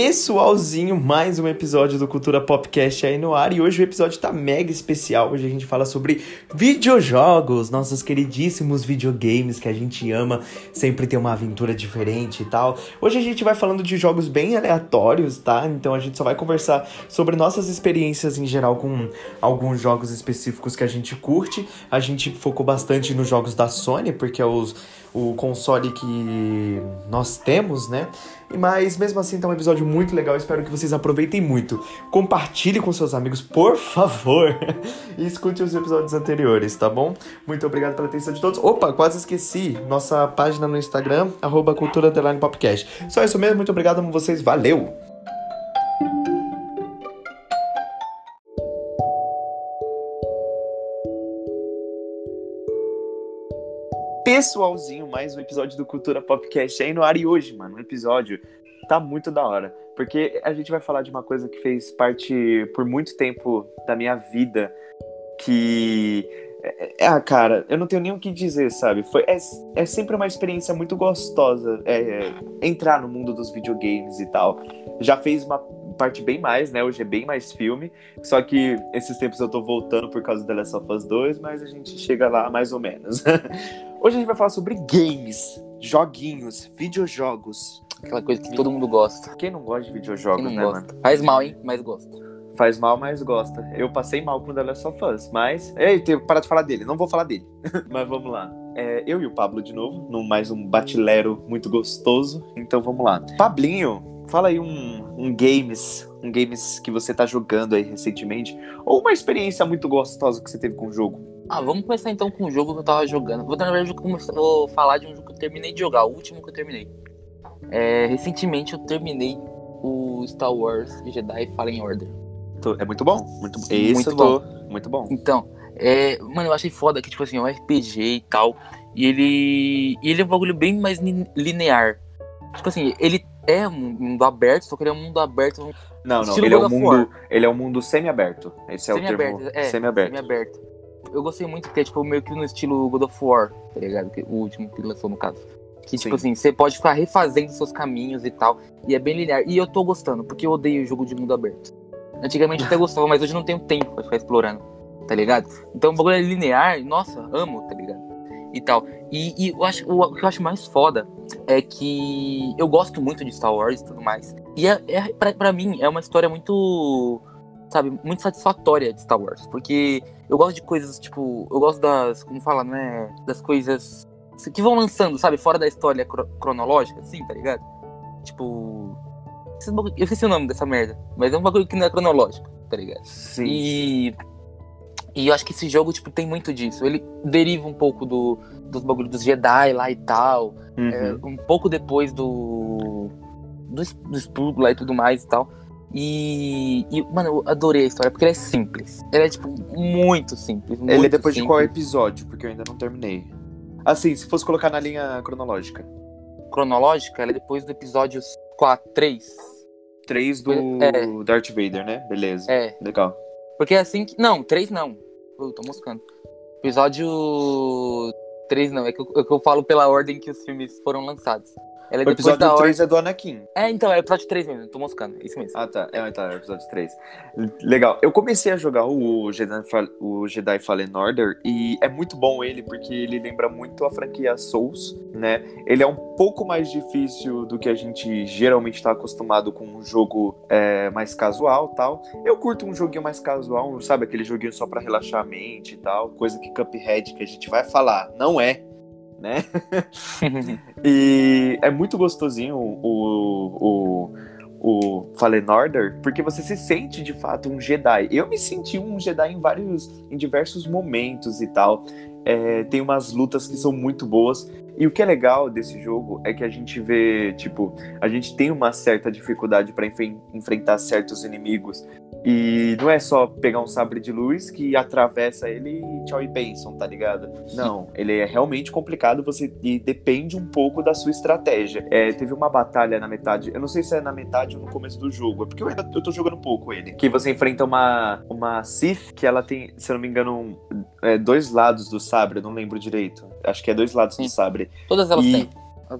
pessoalzinho, mais um episódio do Cultura Popcast aí no ar e hoje o episódio tá mega especial. Hoje a gente fala sobre videojogos, nossos queridíssimos videogames que a gente ama, sempre tem uma aventura diferente e tal. Hoje a gente vai falando de jogos bem aleatórios, tá? Então a gente só vai conversar sobre nossas experiências em geral com alguns jogos específicos que a gente curte. A gente focou bastante nos jogos da Sony, porque é os, o console que nós temos, né? Mas mesmo assim tá um episódio muito legal, espero que vocês aproveitem muito. Compartilhe com seus amigos, por favor, e escute os episódios anteriores, tá bom? Muito obrigado pela atenção de todos. Opa, quase esqueci, nossa página no Instagram, arroba cultura popcast. Só isso mesmo, muito obrigado a vocês, valeu! Pessoalzinho, mais um episódio do Cultura Popcast aí no ar. E hoje, mano, o episódio tá muito da hora. Porque a gente vai falar de uma coisa que fez parte por muito tempo da minha vida. Que. É, ah, cara, eu não tenho nem o que dizer, sabe? Foi, é, é sempre uma experiência muito gostosa é, é, entrar no mundo dos videogames e tal. Já fez uma parte bem mais, né? Hoje é bem mais filme. Só que esses tempos eu tô voltando por causa do The Last of Us 2, mas a gente chega lá mais ou menos. Hoje a gente vai falar sobre games, joguinhos, videojogos. Aquela coisa que todo mundo gosta. Quem não gosta de videojogos, Quem não né, gosta? mano? Faz mal, hein? Mas gosta. Faz mal, mas gosta. Eu passei mal com The Last of Us, mas. Ei, tenho que parar de falar dele, não vou falar dele. mas vamos lá. É, eu e o Pablo de novo, num mais um batilero muito gostoso. Então vamos lá. Pablinho, fala aí um, um games, um games que você tá jogando aí recentemente, ou uma experiência muito gostosa que você teve com o jogo. Ah, vamos começar então com o jogo que eu tava jogando. Vou, na verdade, vou falar de um jogo que eu terminei de jogar, o último que eu terminei. É, recentemente eu terminei o Star Wars Jedi Fallen Order. É muito bom, muito, Sim, muito bom. Muito bom. Então, é, mano, eu achei foda que, tipo assim, é um RPG e tal. E ele. E ele é um bagulho bem mais linear. Tipo assim, ele é um mundo aberto, só que ele é um mundo aberto. Não, não, ele é, um mundo, ele é um mundo semi-aberto. Esse é semi o termo. É, semi-aberto. Semi-aberto. Eu gostei muito que é, tipo, meio que no estilo God of War, tá ligado? O último que lançou, no caso. Que, tipo Sim. assim, você pode ficar refazendo seus caminhos e tal. E é bem linear. E eu tô gostando, porque eu odeio jogo de mundo aberto. Antigamente eu até gostava, mas hoje não tenho tempo pra ficar explorando, tá ligado? Então o bagulho é linear, nossa, amo, tá ligado? E tal. E, e eu acho, o que eu acho mais foda é que eu gosto muito de Star Wars e tudo mais. E é, é, pra, pra mim é uma história muito, sabe, muito satisfatória de Star Wars. Porque eu gosto de coisas, tipo, eu gosto das, como fala, né? Das coisas que vão lançando, sabe, fora da história cro- cronológica, assim, tá ligado? Tipo. Eu esqueci o nome dessa merda, mas é um bagulho que não é cronológico, tá ligado? Sim. E. E eu acho que esse jogo, tipo, tem muito disso. Ele deriva um pouco do, dos bagulhos dos Jedi lá e tal. Uhum. É, um pouco depois do. Do, do estudo lá e tudo mais e tal. E, e, mano, eu adorei a história, porque ela é simples. Ela é, tipo, muito simples. Ele é muito depois de simples. qual episódio? Porque eu ainda não terminei. Assim, se fosse colocar na linha cronológica. Cronológica, ela é depois do episódio 4, 3. 3 do É. Darth Vader, né? Beleza. É, Legal. porque é assim que. Não, 3 não. Eu tô moscando. Episódio 3 não, é que, eu, é que eu falo pela ordem que os filmes foram lançados. Ela é O episódio da ordem. 3 é do Anakin. É, então, é o episódio 3 mesmo, tô moscando, é isso mesmo. Ah, tá. É, tá, é o episódio 3. Legal. Eu comecei a jogar o Jedi, o Jedi Fallen Order e é muito bom ele porque ele lembra muito a franquia Souls, né? Ele é um pouco mais difícil do que a gente geralmente tá acostumado com um jogo é, mais casual tal. Eu curto um joguinho mais casual, sabe? Aquele joguinho só pra relaxar a mente e tal. Coisa que Cuphead, que a gente vai falar, não é, né? E é muito gostosinho o, o, o Fallen Order, porque você se sente de fato um Jedi. Eu me senti um Jedi em vários, em diversos momentos e tal. É, tem umas lutas que são muito boas. E o que é legal desse jogo é que a gente vê, tipo, a gente tem uma certa dificuldade para enfrentar certos inimigos. E não é só pegar um sabre de luz que atravessa ele e tchau e bênção, tá ligado? Não, ele é realmente complicado você e depende um pouco da sua estratégia. É, teve uma batalha na metade, eu não sei se é na metade ou no começo do jogo, é porque eu ainda eu tô jogando pouco ele. Que você enfrenta uma, uma Sith que ela tem, se eu não me engano, um, é, dois lados do sabre, eu não lembro direito. Acho que é dois lados Sim. do sabre. Todas elas E- têm.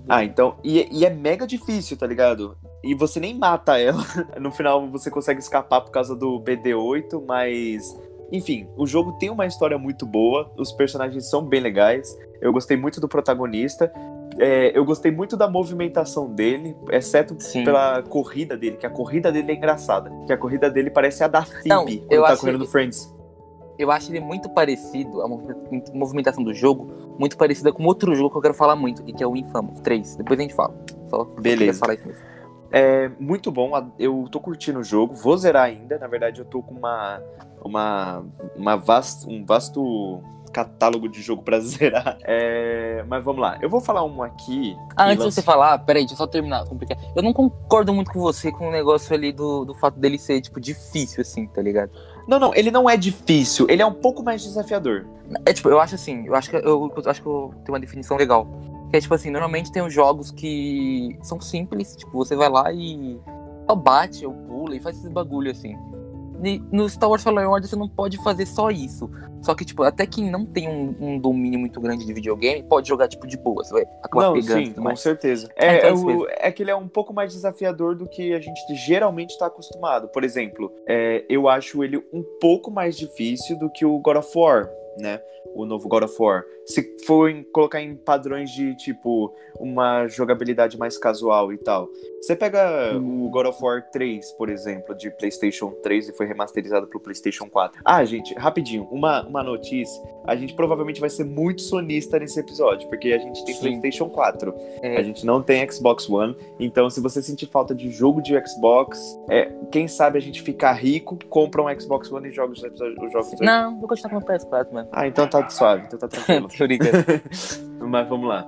Ah, então. E, e é mega difícil, tá ligado? e você nem mata ela. No final você consegue escapar por causa do BD8, mas. Enfim, o jogo tem uma história muito boa, os personagens são bem legais. Eu gostei muito do protagonista. É, eu gostei muito da movimentação dele, exceto Sim. pela corrida dele, que a corrida dele é engraçada. Que a corrida dele parece a da Phoebe Não, quando eu tá correndo que- no Friends. Eu acho ele muito parecido, a movi- movimentação do jogo, muito parecida com outro jogo que eu quero falar muito, que é o Infamous 3. Depois a gente fala. Só, Beleza. falar isso mesmo. É muito bom, eu tô curtindo o jogo, vou zerar ainda. Na verdade, eu tô com uma, uma, uma vas- um vasto catálogo de jogo pra zerar. É, mas vamos lá, eu vou falar um aqui. Ah, antes de você falar, peraí, deixa eu só terminar. complicar. Eu não concordo muito com você com o negócio ali do, do fato dele ser, tipo, difícil, assim, tá ligado? Não, não, ele não é difícil, ele é um pouco mais desafiador. É tipo, eu acho assim, eu acho que eu, eu acho que eu tenho uma definição legal. Que é tipo assim, normalmente tem os jogos que são simples, tipo, você vai lá e só bate, ou pula e faz esses bagulho assim. No Star Wars Fallen Order você não pode fazer só isso. Só que, tipo, até quem não tem um, um domínio muito grande de videogame pode jogar, tipo, de boa. Você vai acabar não, pegando. sim, tudo com certeza. É, é, é o- é que ele é um pouco mais desafiador do que a gente geralmente está acostumado. Por exemplo, é, eu acho ele um pouco mais difícil do que o God of War, né? O novo God of War. Se for em- colocar em padrões de, tipo, uma jogabilidade mais casual e tal. Você pega Hum. o God of War 3, por exemplo, de PlayStation 3 e foi remasterizado pro PlayStation 4. Ah, gente, rapidinho, uma, uma notícia. A gente provavelmente vai ser muito sonista nesse episódio, porque a gente tem Sim. PlayStation 4. É. A gente não tem Xbox One. Então, se você sentir falta de jogo de Xbox, é, quem sabe a gente ficar rico, compra um Xbox One e joga os, jogos. Não, vou continuar com o PS4, mano. Ah, então tá suave, então tá tranquilo. Mas vamos lá.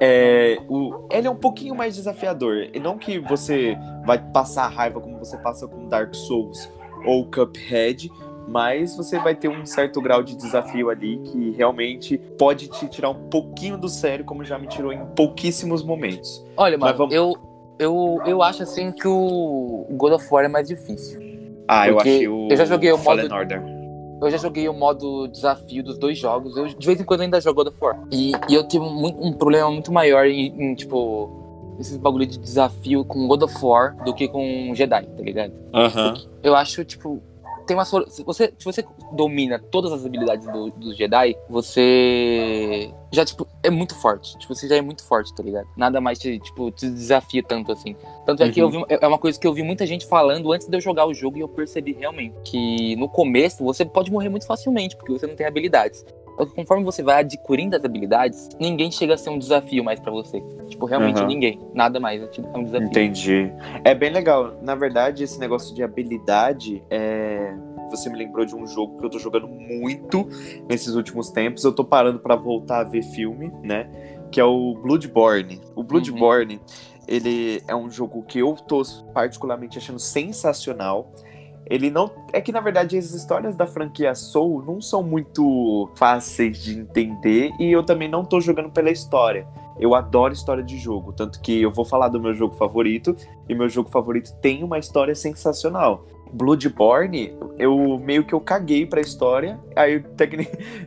É, o, ele é um pouquinho mais desafiador. E não que você vai passar raiva como você passa com Dark Souls ou Cuphead, mas você vai ter um certo grau de desafio ali que realmente pode te tirar um pouquinho do sério, como já me tirou em pouquíssimos momentos. Olha, Mas mano, vamos- eu, eu, eu acho assim que o God of War é mais difícil. Ah, eu achei o eu já joguei o Fallen modo- Order. Eu já joguei o modo desafio dos dois jogos. Eu, de vez em quando, ainda jogo God of War. E, e eu tive muito- um problema muito maior em, em, tipo, esses bagulho de desafio com God of War do que com Jedi, tá ligado? Aham. Eu acho, tipo, tem uma se você Se você domina todas as habilidades do, Jedi, você já, tipo, é muito forte. Tipo, você já é muito forte, tá ligado? Nada mais te, tipo, te desafia tanto assim. Tanto é que eu Uhum. vi, é uma coisa que eu vi muita gente falando antes de eu jogar o jogo e eu percebi realmente que no começo você pode morrer muito facilmente, porque você não tem habilidades. Conforme você vai adquirindo as habilidades, ninguém chega a ser um desafio mais pra você. Tipo, realmente Uhum. ninguém. Nada mais. É um desafio. Entendi. É bem legal. Na verdade, esse negócio de habilidade é. Você me lembrou de um jogo que eu tô jogando muito nesses últimos tempos. Eu tô parando pra voltar a ver filme, né? Que é o Bloodborne. O Bloodborne, ele é um jogo que eu tô particularmente achando sensacional. Ele não. É que na verdade as histórias da franquia Soul não são muito fáceis de entender e eu também não tô jogando pela história. Eu adoro história de jogo, tanto que eu vou falar do meu jogo favorito e meu jogo favorito tem uma história sensacional. Bloodborne, eu meio que eu caguei pra história. Aí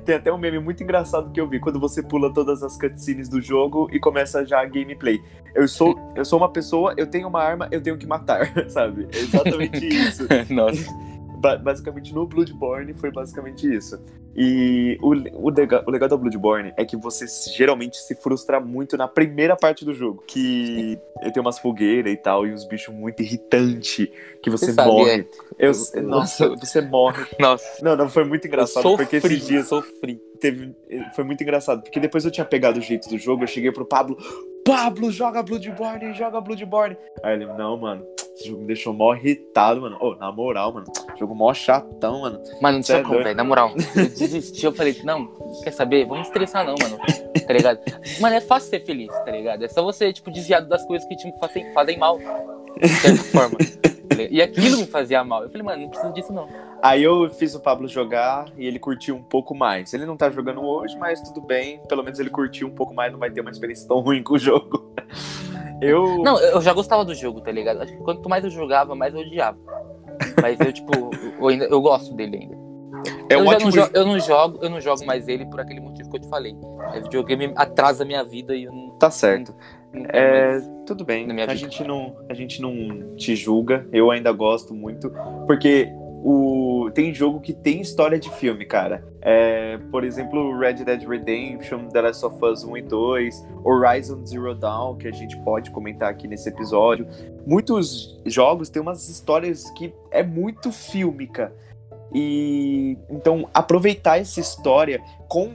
tem, até um meme muito engraçado que eu vi quando você pula todas as cutscenes do jogo e começa já a gameplay. Eu sou, eu sou uma pessoa, eu tenho uma arma, eu tenho que matar, sabe? É exatamente isso. Nossa. Ba- basicamente no Bloodborne foi basicamente isso. E o, o, lega- o legal do Bloodborne é que você geralmente se frustra muito na primeira parte do jogo. Que tem umas fogueiras e tal, e uns bichos muito irritantes, que você, Você morre. é. Eu, Eu- nossa, você morre. Nossa. Não, não, foi muito engraçado, eu porque sofri, esses dias sofri. teve. Foi muito engraçado, porque depois eu tinha pegado o jeito do jogo, eu cheguei pro Pablo. Pablo, joga Bloodborne, joga Bloodborne. Aí ele, não, mano, esse jogo me deixou mó irritado, mano. Ô, na moral, mano, jogo mó chatão, mano. Mano, não Cê é como, velho. Na moral, eu desisti. Eu falei, não, quer saber? Vamos estressar, não, mano. Tá ligado? Mano, é fácil ser feliz, tá ligado? É só você, tipo, desviado das coisas que te fazem, fazem mal. De certa forma. E aquilo me fazia mal. Eu falei, mano, não preciso disso, não. Aí eu fiz o Pablo jogar e ele curtiu um pouco mais. Ele não tá jogando hoje, mas tudo bem. Pelo menos ele curtiu um pouco mais, não vai ter uma experiência tão ruim com o jogo. Eu. Não, eu já gostava do jogo, tá ligado? Acho que quanto mais eu jogava, mais eu odiava. Mas eu, tipo, eu, ainda, eu gosto dele ainda. é um eu, já ótimo. não eu não jogo, eu não jogo mais ele por aquele motivo que eu te falei. É videogame atrasa a minha vida e eu não. Tá certo. Não É, tudo bem. A vida. gente, não, a gente não te julga. Eu ainda gosto muito. Porque o, tem jogo que tem história de filme, cara. É, por exemplo, Red Dead Redemption, The Last of Us 1 e 2, Horizon Zero Dawn, que a gente pode comentar aqui nesse episódio. Muitos jogos têm umas histórias que é muito fílmica. E então aproveitar essa história com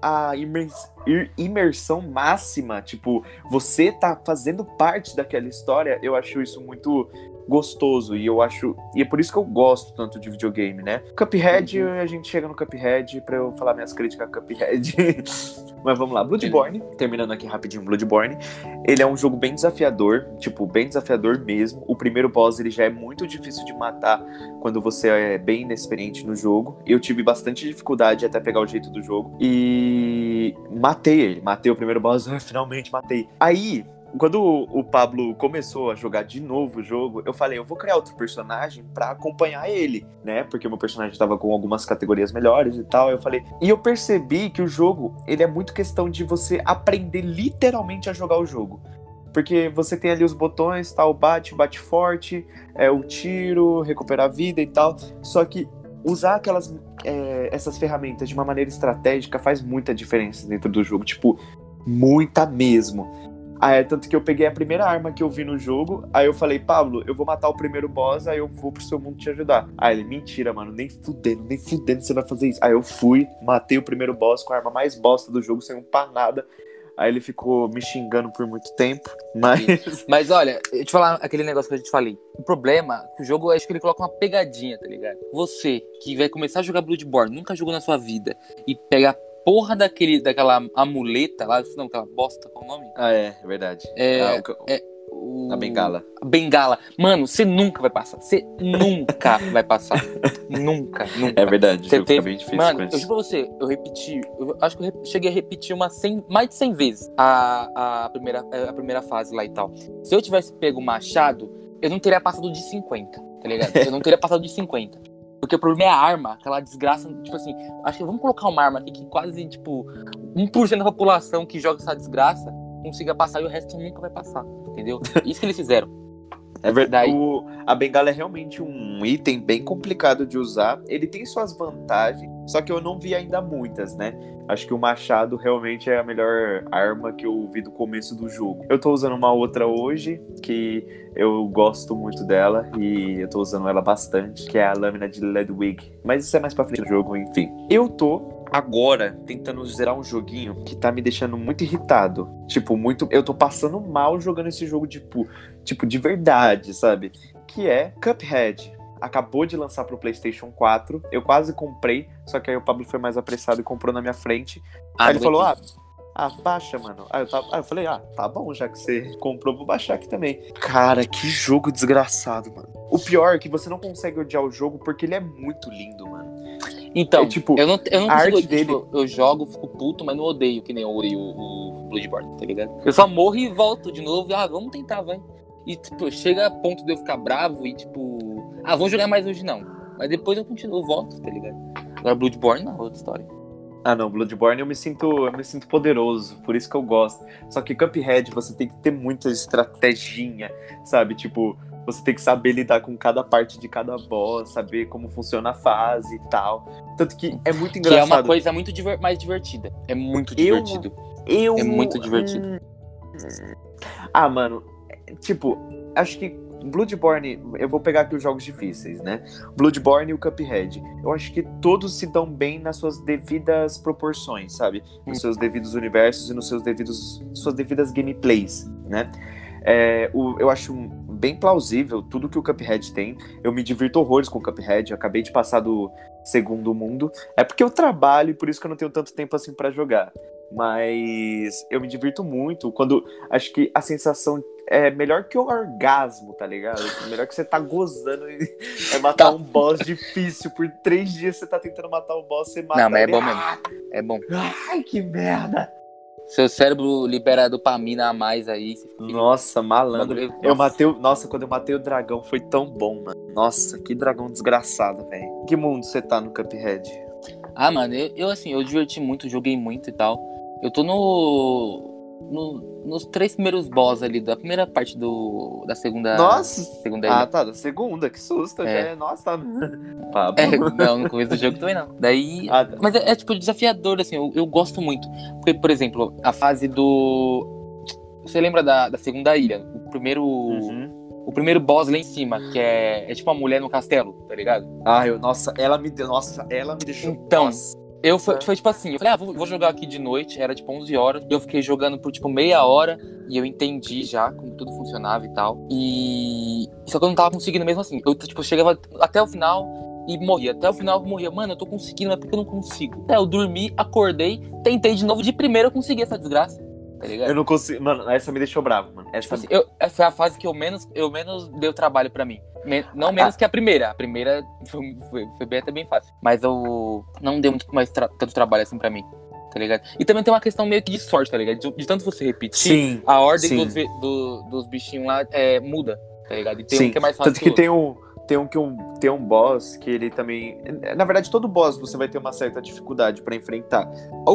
a imers- imersão máxima, tipo, você tá fazendo parte daquela história, eu acho isso muito gostoso e eu acho e é por isso que eu gosto tanto de videogame, né? Cuphead, a gente chega no Cuphead pra eu falar minhas críticas a Cuphead. Mas vamos lá, Bloodborne, terminando aqui rapidinho Bloodborne. Ele é um jogo bem desafiador, tipo, bem desafiador mesmo. O primeiro boss ele já é muito difícil de matar quando você é bem inexperiente no jogo. Eu tive bastante dificuldade até pegar o jeito do jogo. E matei ele. Matei o primeiro boss, finalmente matei. Aí, quando o Pablo começou a jogar de novo o jogo, eu falei, eu vou criar outro personagem pra acompanhar ele, né? Porque o meu personagem tava com algumas categorias melhores e tal. Eu falei, e eu percebi que o jogo, ele é muito questão de você aprender literalmente a jogar o jogo. Porque você tem ali os botões, tal, bate, bate forte, é o tiro, recuperar a vida e tal. Só que usar aquelas é, essas ferramentas de uma maneira estratégica faz muita diferença dentro do jogo. Tipo, muita mesmo. Ah, é, tanto que eu peguei a primeira arma que eu vi no jogo, aí eu falei, Pablo, eu vou matar o primeiro boss, aí eu vou pro seu mundo te ajudar. Aí ele, mentira, mano, nem fudendo, nem fudendo você vai fazer isso. Aí eu fui, matei o primeiro boss com a arma mais bosta do jogo, sem um pá nada. Aí ele ficou me xingando por muito tempo, mas. Mas olha, eu te falar aquele negócio que eu te falei. O problema é que o jogo, acho que ele coloca uma pegadinha, tá ligado? Você que vai começar a jogar Bloodborne, nunca jogou na sua vida, e pega a porra daquele, daquela amuleta lá, não, aquela bosta, qual é o nome? Ah, é, é verdade. É, Ah, o- é, o- A bengala. A bengala. Mano, você nunca vai passar. Você nunca vai passar. nunca, nunca. É verdade, Você teve- bem difícil Mano, eu juro pra você, eu repeti, eu acho que eu cheguei a repetir umas 100, mais de 100 vezes a, a, primeira, a primeira fase lá e tal. Se eu tivesse pego o machado, eu não teria passado de 50, tá ligado? Eu não teria passado de 50. Porque o problema é a arma, aquela desgraça, tipo assim, acho que vamos colocar uma arma aqui que quase, tipo, 1% da população que joga essa desgraça consiga passar e o resto nunca vai passar, entendeu? Isso que eles fizeram. É verdade. O- a bengala é realmente um item bem complicado de usar. Ele tem suas vantagens, só que eu não vi ainda muitas, né? Acho que o machado realmente é a melhor arma que eu vi do começo do jogo. Eu tô usando uma outra hoje, que eu gosto muito dela, e eu tô usando ela bastante, que é a lâmina de Ledwig. Mas isso é mais pra frente do jogo, enfim. Eu tô agora tentando zerar um joguinho que tá me deixando muito irritado. Tipo, muito. Eu tô passando mal jogando esse jogo, tipo, tipo, de verdade, sabe? Que é Cuphead. Acabou de lançar pro PlayStation 4. Eu quase comprei, só que aí o Pablo foi mais apressado e comprou na minha frente. aí ele falou: vai ah, ah, baixa, mano. Aí eu, tava- aí eu falei: ah, tá bom, já que você comprou, vou baixar aqui também. Cara, que jogo desgraçado, mano. O pior é que você não consegue odiar o jogo porque ele é muito lindo, mano. Então, É, tipo, eu não, eu não consigo, tipo, eu jogo, fico puto, mas não odeio, que nem eu odeio o, o Bloodborne, tá ligado? Eu só morro e volto de novo, ah, vamos tentar, vai. E, tipo, chega a ponto de eu ficar bravo e, tipo, ah, vamos jogar mais hoje não. Mas depois eu continuo, volto, tá ligado? Agora Bloodborne não, outra história. Ah, não, Bloodborne eu me sinto, eu me sinto poderoso, por isso que eu gosto. Só que Cuphead você tem que ter muita estratégia, sabe? Tipo, você tem que saber lidar com cada parte de cada boss, saber como funciona a fase e tal. Tanto que é muito Que é engraçado. uma coisa muito diver- mais divertida. É muito Eu- divertido. Eu... É muito divertido. Ah, mano, tipo, acho que Bloodborne, eu vou pegar aqui os jogos difíceis, né? Bloodborne e o Cuphead. Eu acho que todos se dão bem nas suas devidas proporções, sabe? Nos seus devidos universos e nos seus devidos suas devidas gameplays, né? É, o- eu acho bem plausível tudo que o Cuphead tem. Eu me divirto horrores com o Cuphead. Eu acabei de passar do segundo mundo. É porque eu trabalho e por isso que eu não tenho tanto tempo assim pra jogar. Mas eu me divirto muito quando acho que a sensação é melhor que o orgasmo, tá ligado? Melhor que você tá gozando e é matar Tá. um boss difícil. Por três dias você tá tentando matar o boss, você mata Não, mas é bom mesmo. É bom. Ai, que merda! Seu cérebro libera dopamina a mais aí. Nossa, malandro. Eu Nossa. matei o. Nossa, quando eu matei o dragão foi tão bom, mano. Nossa, que dragão desgraçado, velho. Que mundo você tá no Cuphead? Ah, mano, eu, eu, assim, eu diverti muito, joguei muito e tal. Eu tô no. No- nos três primeiros boss ali, da primeira parte do, da segunda. Nossa! Segunda Ah, ilha. tá, da segunda, que susto. É. Já é, nossa, tá. Pablo. É, não, no começo do jogo também não. Daí. Ah, tá. Mas é, é, tipo desafiador, assim, eu, eu gosto muito. Porque, por exemplo, a fase do. Você lembra da, da segunda ilha? O primeiro. Uhum. O primeiro boss lá em cima, que é, é tipo uma mulher no castelo, tá ligado? Ah, eu, nossa, ela me deu. Nossa, ela me deixou. Então, nossa. Eu foi, foi tipo assim, eu falei, ah, vou, vou jogar aqui de noite, era tipo 11 horas, e eu fiquei jogando por tipo meia hora, e eu entendi já como tudo funcionava e tal. E. Só que eu não tava conseguindo mesmo assim. Eu, tipo, chegava até o final e morria. Até o final eu morria. Mano, eu tô conseguindo, mas por que eu não consigo? Aí eu dormi, acordei, tentei de novo, de primeira eu consegui essa desgraça. Tá ligado? Eu não consigo. Mano, essa me deixou bravo, mano. Essa Tipo assim, eu- essa foi a fase que eu menos, eu menos deu trabalho pra mim. Me- não menos que a primeira. A primeira foi, foi, foi bem, até bem fácil. Mas eu não deu muito mais tra- tanto trabalho assim pra mim. Tá ligado? E também tem uma questão meio que de sorte, tá ligado? De, de tanto você repetir, Sim. a ordem sim. dos, do- dos bichinhos lá é, muda, tá ligado? E tem Sim. um que é mais fácil. Tanto que o tem um, tem um que um, tem um boss que ele também. Na verdade, todo boss você vai ter uma certa dificuldade pra enfrentar.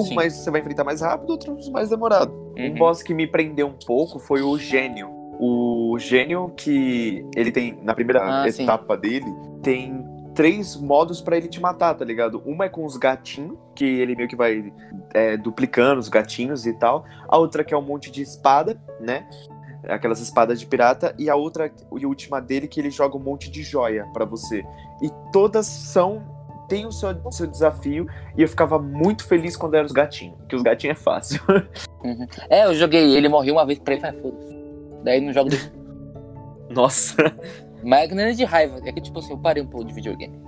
Sim. mais você vai enfrentar mais rápido, outros mais demorado. outro. Um Uhum. boss que me prendeu um pouco foi o Gênio. O Gênio que ele tem, na primeira Ah, sim. etapa dele, tem três modos pra ele te matar, tá ligado? Uma é com os gatinhos, que ele meio que vai é, duplicando os gatinhos e tal. A outra que é um monte de espada, né? Aquelas espadas de pirata. E a outra, e a última dele, que ele joga um monte de joia pra você. E todas são. Tem o seu, seu desafio. E eu ficava muito feliz quando eram os gatinhos. Que os gatinhos é fácil. É, eu joguei ele, morri uma vez pra ele, mas foda-se. Daí no jogo. de- Nossa. Mas não é de raiva, é que tipo assim, eu parei um pouco de videogame.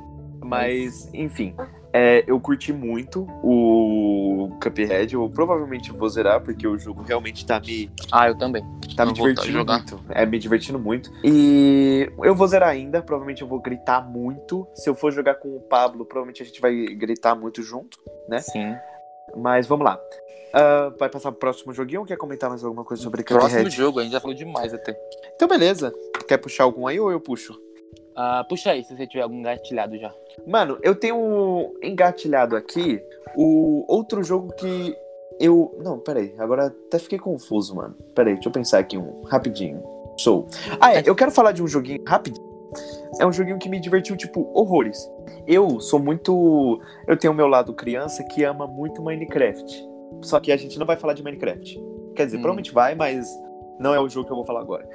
Mas, enfim, é, eu curti muito o Cuphead. Eu provavelmente vou zerar, porque o jogo realmente tá me, Ah, eu também. tá me divertindo muito. É, me divertindo muito. E eu vou zerar ainda. Provavelmente eu vou gritar muito. Se eu for jogar com o Pablo, provavelmente a gente vai gritar muito junto. Né? Sim. Mas vamos lá. Ah, vai passar pro próximo joguinho ou quer comentar mais alguma coisa sobre Próximo Cuphead? jogo, a gente já falou demais até. Então, beleza. Quer puxar algum aí ou eu puxo? Ah, puxa aí, se você tiver algum gatilhado já. Mano, eu tenho engatilhado aqui o outro jogo que eu. Não, peraí, agora até fiquei confuso, mano. Peraí, deixa eu pensar aqui um, rapidinho. Sou. Ah, é, eu quero falar de um joguinho rapidinho. É um joguinho que me divertiu, tipo, horrores. Eu sou muito. Eu tenho o meu lado criança que ama muito Minecraft. Só que a gente não vai falar de Minecraft. Quer dizer, Hum. provavelmente vai, mas não é o jogo que eu vou falar agora.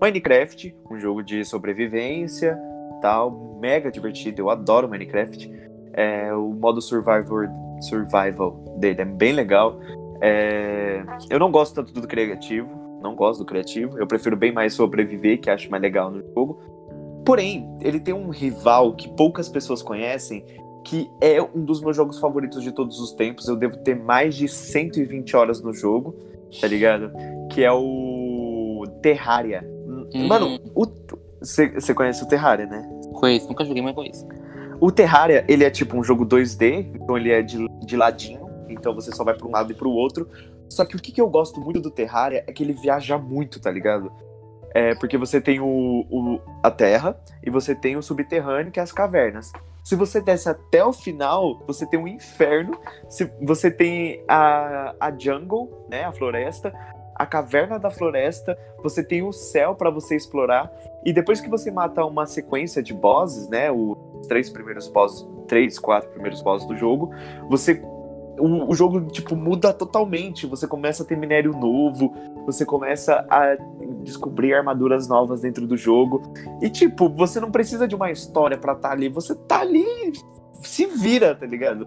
Minecraft, um jogo de sobrevivência, tal, mega divertido. Eu adoro Minecraft. É, o modo survivor, survival dele é bem legal. É, eu não gosto tanto do criativo, não gosto do criativo. Eu prefiro bem mais sobreviver, que acho mais legal no jogo. Porém, ele tem um rival que poucas pessoas conhecem, que é um dos meus jogos favoritos de todos os tempos. Eu devo ter mais de 120 horas no jogo, tá ligado? Que é o Terraria. Hum. Mano, você conhece o Terraria, né? Conheço, nunca joguei, mas conheço. O Terraria, ele é tipo um jogo 2D, então ele é de, de ladinho, então você só vai pra um lado e pro outro. Só que o que, que eu gosto muito do Terraria é que ele viaja muito, tá ligado? É porque você tem o, o- a terra e você tem o subterrâneo, que é as cavernas. Se você desce até o final, você tem um inferno. Se você tem a, a jungle, né, a floresta, a caverna da floresta, você tem o céu pra você explorar. E depois que você mata uma sequência de bosses, né, os três primeiros bosses, três, quatro primeiros bosses do jogo, você o, o jogo tipo muda totalmente. Você começa a ter minério novo, você começa a descobrir armaduras novas dentro do jogo. E tipo, você não precisa de uma história pra estar ali, você tá ali, se vira, tá ligado?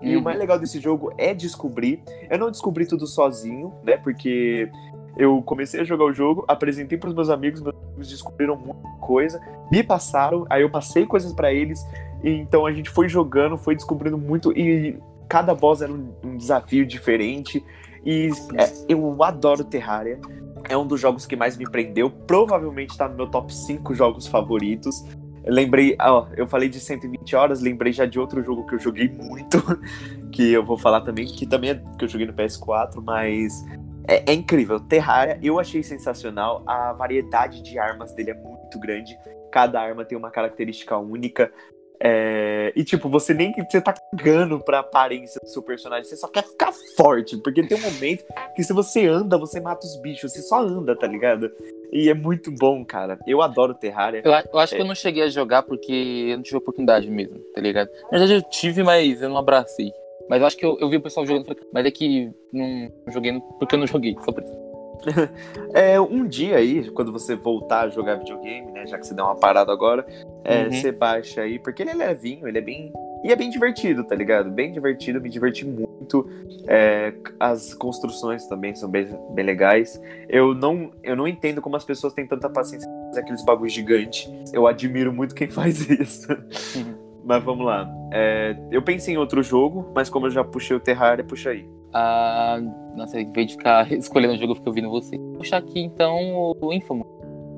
E o Uhum. mais legal desse jogo é descobrir. Eu não descobri tudo sozinho, né? Porque eu comecei a jogar o jogo, apresentei pros meus amigos, meus amigos descobriram muita coisa, me passaram, aí eu passei coisas pra eles, e então a gente foi jogando, foi descobrindo muito, e cada boss era um, um desafio diferente. E é, eu adoro Terraria. É um dos jogos que mais me prendeu. Provavelmente tá no meu top 5 jogos favoritos. Lembrei, ó, eu falei de 120 horas, lembrei já de outro jogo que eu joguei muito, que eu vou falar também, que também é que eu joguei no PS4, mas é, é incrível. Terraria eu achei sensacional. A variedade de armas dele é muito grande. Cada arma tem uma característica única. É, e tipo, você nem você tá cagando pra aparência do seu personagem, você só quer ficar forte, porque tem um momento que se você anda, você mata os bichos, você só anda, tá ligado? E é muito bom, cara. Eu adoro Terraria. Eu, eu acho é. que eu não cheguei a jogar porque eu não tive oportunidade mesmo, tá ligado? Na verdade eu tive, mas eu não abracei. Mas eu acho que eu, eu vi o pessoal jogando, mas é que não joguei porque eu não joguei, só por isso. é, um dia aí, quando você voltar a jogar videogame, né? Já que você deu uma parada agora, é, uhum. você baixa aí, porque ele é levinho, ele é bem. E é bem divertido, tá ligado? Bem divertido, me diverti muito. É, as construções também são bem, bem legais. Eu não, eu não entendo como as pessoas têm tanta paciência de fazer aqueles bagulhos gigantes. Eu admiro muito quem faz isso. Mas vamos lá. É, eu pensei em outro jogo, mas como eu já puxei o Terraria, puxa aí. Ah, nossa, em vez de ficar escolhendo o jogo, eu fico ouvindo você. Vou puxar aqui então o Infamous,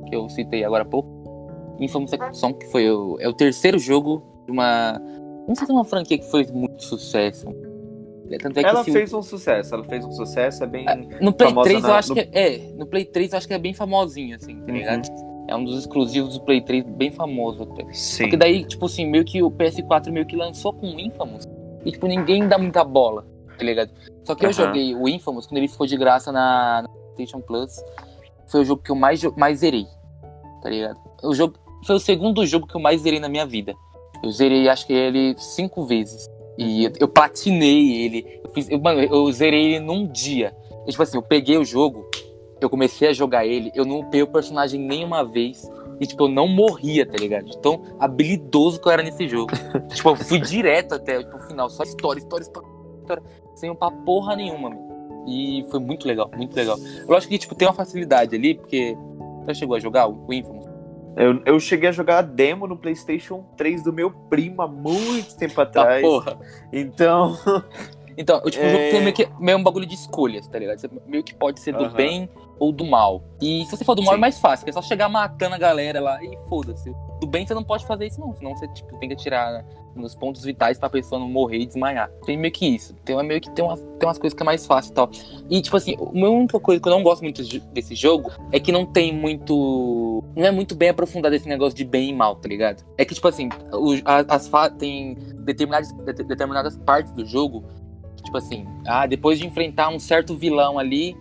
que eu citei agora há pouco. Infamous Second Son, que foi o, é o terceiro jogo de uma. Não sei se é uma franquia que foi muito sucesso. É ela fez um sucesso, ela fez um sucesso, é bem. Ah, no Play 3 na... eu acho no... que é, é. No Play 3 eu acho que é bem famosinho, assim, tá uhum. ligado? É um dos exclusivos do Play 3 bem famoso até. Sim. Porque daí, tipo assim, meio que o PS4 meio que lançou com o Infamous. E, tipo, ninguém dá muita bola, tá ligado? Só que uhum. eu joguei o Infamous quando ele ficou de graça na, na PlayStation Plus. Foi o jogo que eu mais, mais zerei, tá ligado? O jogo, foi o segundo jogo que eu mais zerei na minha vida. Eu zerei, acho que ele cinco vezes. E eu, eu platinei ele. Eu, fiz, eu, mano, eu zerei ele num dia. E, tipo assim, eu peguei o jogo, eu comecei a jogar ele, eu não upei o personagem nenhuma vez. E, tipo, eu não morria, tá ligado? De tão habilidoso que eu era nesse jogo. tipo, eu fui direto até tipo, o final. Só história, história, história, história. Sem upar porra nenhuma, mano. E foi muito legal, muito legal. Eu acho que, tipo, tem uma facilidade ali, porque... Você chegou a jogar o Infamous? Eu, eu cheguei a jogar a demo no PlayStation 3 do meu primo há muito tempo tá, atrás. porra. Então. Então, tipo, é... o jogo tem meio que meio um bagulho de escolhas, tá ligado? Você meio que pode ser do uhum. bem ou do mal. E se você for do mal é Sim. é mais fácil, é só chegar matando a galera lá e foda-se. Do bem você não pode fazer isso não, senão você tipo, tem que atirar nos pontos vitais pra pessoa não morrer e desmaiar. Tem meio que isso. Tem meio que tem umas, tem umas coisas que é mais fácil e tal. E, tipo assim, uma única coisa que eu não gosto muito desse jogo é que não tem muito. Não é muito bem aprofundado esse negócio de bem e mal, tá ligado? É que, tipo assim, o, as, as tem determinadas, determinadas partes do jogo Tipo assim, ah, depois de enfrentar um certo vilão ali,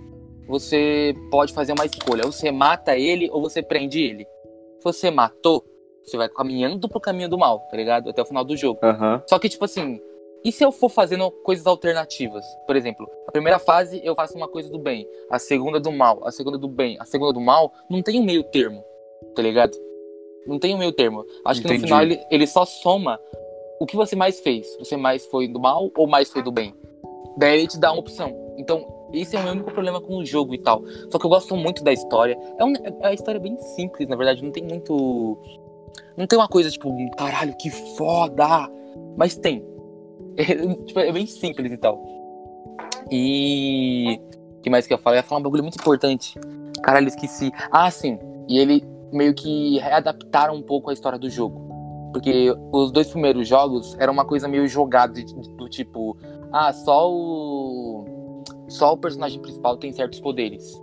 você pode fazer uma escolha. Ou você mata ele ou você prende ele. Se você matou, você vai caminhando pro caminho do mal, tá ligado? Até o final do jogo. Uhum. Só que, tipo assim, e se eu for fazendo coisas alternativas? Por exemplo, a primeira fase eu faço uma coisa do bem, a segunda do mal, a segunda do bem, a segunda do mal, não tem um meio termo, tá ligado? Não tem um meio termo. Acho Entendi. que no final ele, ele só soma o que você mais fez. Você mais foi do mal ou mais foi do bem? Daí ele te dá uma opção. Então, esse é o meu único problema com o jogo e tal. Só que eu gosto muito da história. É, um, é a história é bem simples, na verdade. Não tem muito. Não tem uma coisa tipo, caralho, que foda! Mas tem. É, tipo, é bem simples e tal. E. O que mais que eu falei? Eu ia falar um bagulho muito importante. Caralho, esqueci. Ah, sim. E ele meio que readaptaram um pouco a história do jogo. Porque os dois primeiros jogos eram uma coisa meio jogada, do tipo, ah, só o. Só o personagem principal tem certos poderes.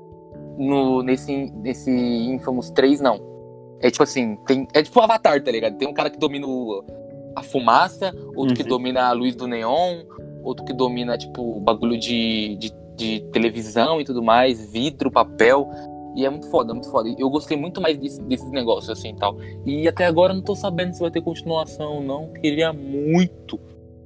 No, nesse, nesse Infamous 3, não. É tipo assim, tem, é tipo o Avatar, tá ligado? Tem um cara que domina o, a fumaça, outro uhum. que domina a luz do neon, outro que domina, tipo, o bagulho de, de, de, televisão e tudo mais, vidro, papel. E é muito foda, muito foda. Eu gostei muito mais desse, desses negócios, assim, tal. E até agora não tô sabendo se vai ter continuação ou não. Queria muito,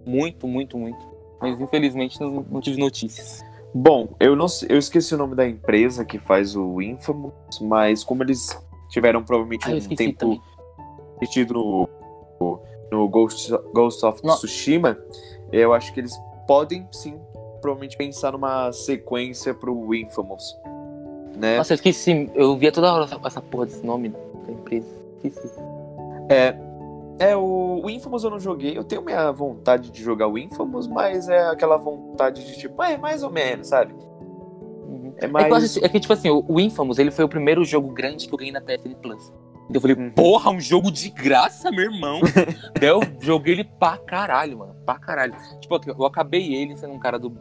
muito, muito, muito mas infelizmente não, não tive notícias. Bom, eu não eu esqueci o nome da empresa que faz o Infamous, mas como eles tiveram provavelmente ah, um tempo investido no, no Ghost, Ghost of não. Tsushima, eu acho que eles podem sim provavelmente pensar numa sequência pro Infamous. Né? Nossa, eu esqueci, eu via toda hora essa, essa porra desse nome da empresa. Esqueci. É, é, o, o Infamous eu não joguei. Eu tenho minha vontade de jogar o Infamous, mas é aquela vontade de tipo, é mais ou menos, sabe? É, mais... é, que, é que, tipo assim, o, o Infamous ele foi o primeiro jogo grande que eu ganhei na PSN Plus. Então eu falei, uhum. porra, um jogo de graça, meu irmão. Daí eu joguei ele pra caralho, mano. Pra caralho. Tipo, eu acabei ele sendo um cara do.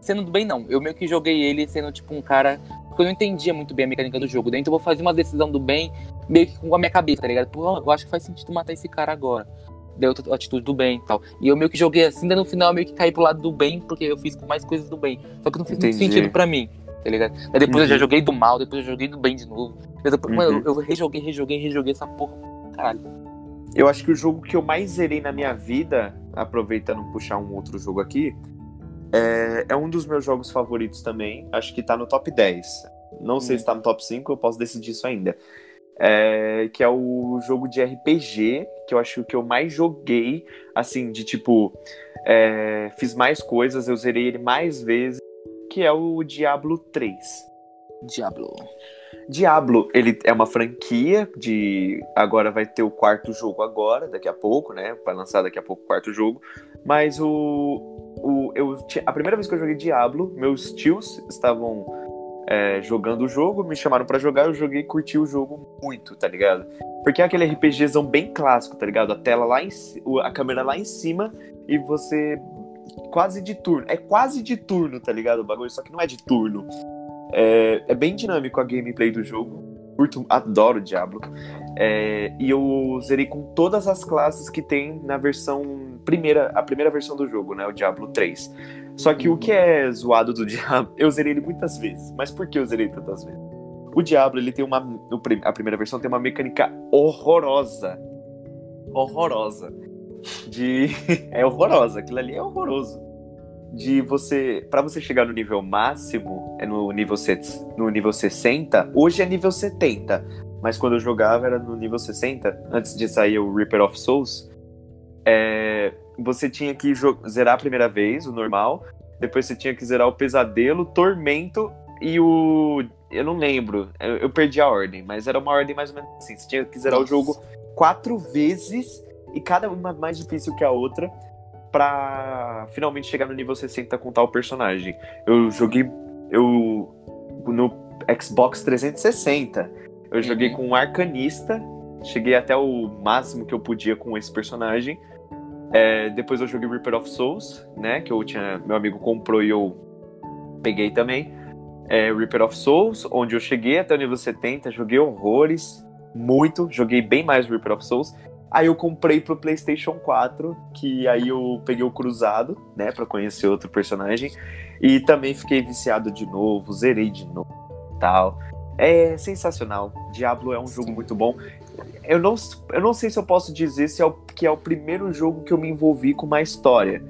Sendo do bem, não. Eu meio que joguei ele sendo, tipo, um cara. Porque eu não entendia muito bem a mecânica do jogo. Daí então eu vou fazer uma decisão do bem meio que com a minha cabeça, tá ligado? Pô, eu acho que faz sentido matar esse cara agora. deu outra atitude do bem e tal. E eu meio que joguei assim, daí no final eu meio que caí pro lado do bem, porque eu fiz mais coisas do bem. Só que não fez Entendi. muito sentido pra mim, tá ligado? Daí depois eu já Uhum. joguei do mal, depois eu joguei do bem de novo. Depois, Uhum. mano, eu, eu rejoguei, rejoguei, rejoguei essa porra. Caralho. Eu acho que o jogo que eu mais zerei na minha vida, aproveitando puxar um outro jogo aqui, é, é um dos meus jogos favoritos também. Acho que tá no top 10. Não sei Hum. se tá no top 5, eu posso decidir isso ainda. É, que é o jogo de RPG, que eu acho que eu mais joguei, assim, de tipo, é, fiz mais coisas, eu zerei ele mais vezes, que é o Diablo 3. Diablo. Diablo, ele é uma franquia de. Agora vai ter o quarto jogo agora, daqui a pouco, né? Vai lançar daqui a pouco o quarto jogo. Mas o. o eu, a primeira vez que eu joguei Diablo, meus tios estavam é, jogando o jogo, me chamaram pra jogar, eu joguei e curti o jogo muito, tá ligado? Porque é aquele RPGzão bem clássico, tá ligado? A tela lá em a câmera lá em cima e você quase de turno. É quase de turno, tá ligado? O bagulho, só que não é de turno. É, é bem dinâmico a gameplay do jogo. Curto, adoro Diablo. É, e eu zerei com todas as classes que tem na versão primeira, a primeira versão do jogo, né? O Diablo 3. Só que o que é zoado do Diablo, eu zerei ele muitas vezes. Mas por que eu zerei tantas vezes? O Diablo, ele tem uma. A primeira versão tem uma mecânica horrorosa. Horrorosa. De. É horrorosa. Aquilo ali é horroroso. De você. Pra você chegar no nível máximo, é no nível, no nível 60. Hoje é nível 70. Mas quando eu jogava era no nível 60, antes de sair o Reaper of Souls. é, você tinha que zerar a primeira vez, o normal. Depois você tinha que zerar o Pesadelo, Tormento e o. Eu não lembro, eu, eu perdi a ordem, mas era uma ordem mais ou menos assim. Você tinha que zerar o Nossa. jogo quatro vezes e cada uma mais difícil que a outra pra finalmente chegar no nível 60 com tal personagem. Eu joguei. Eu. No Xbox 360, eu joguei Uhum. com um arcanista. Cheguei até o máximo que eu podia com esse personagem. É, depois eu joguei Reaper of Souls, né? Que eu tinha. Meu amigo comprou e eu peguei também. É, Reaper of Souls, onde eu cheguei até o nível 70, joguei horrores, muito, joguei bem mais Reaper of Souls. Aí eu comprei pro PlayStation 4, que aí eu peguei o Cruzado, né, Pra conhecer outro personagem. E também fiquei viciado de novo, zerei de novo tal. É sensacional. Diablo é um jogo muito bom. Eu não, eu não sei se eu posso dizer se é o, que é o primeiro jogo que eu me envolvi com uma história.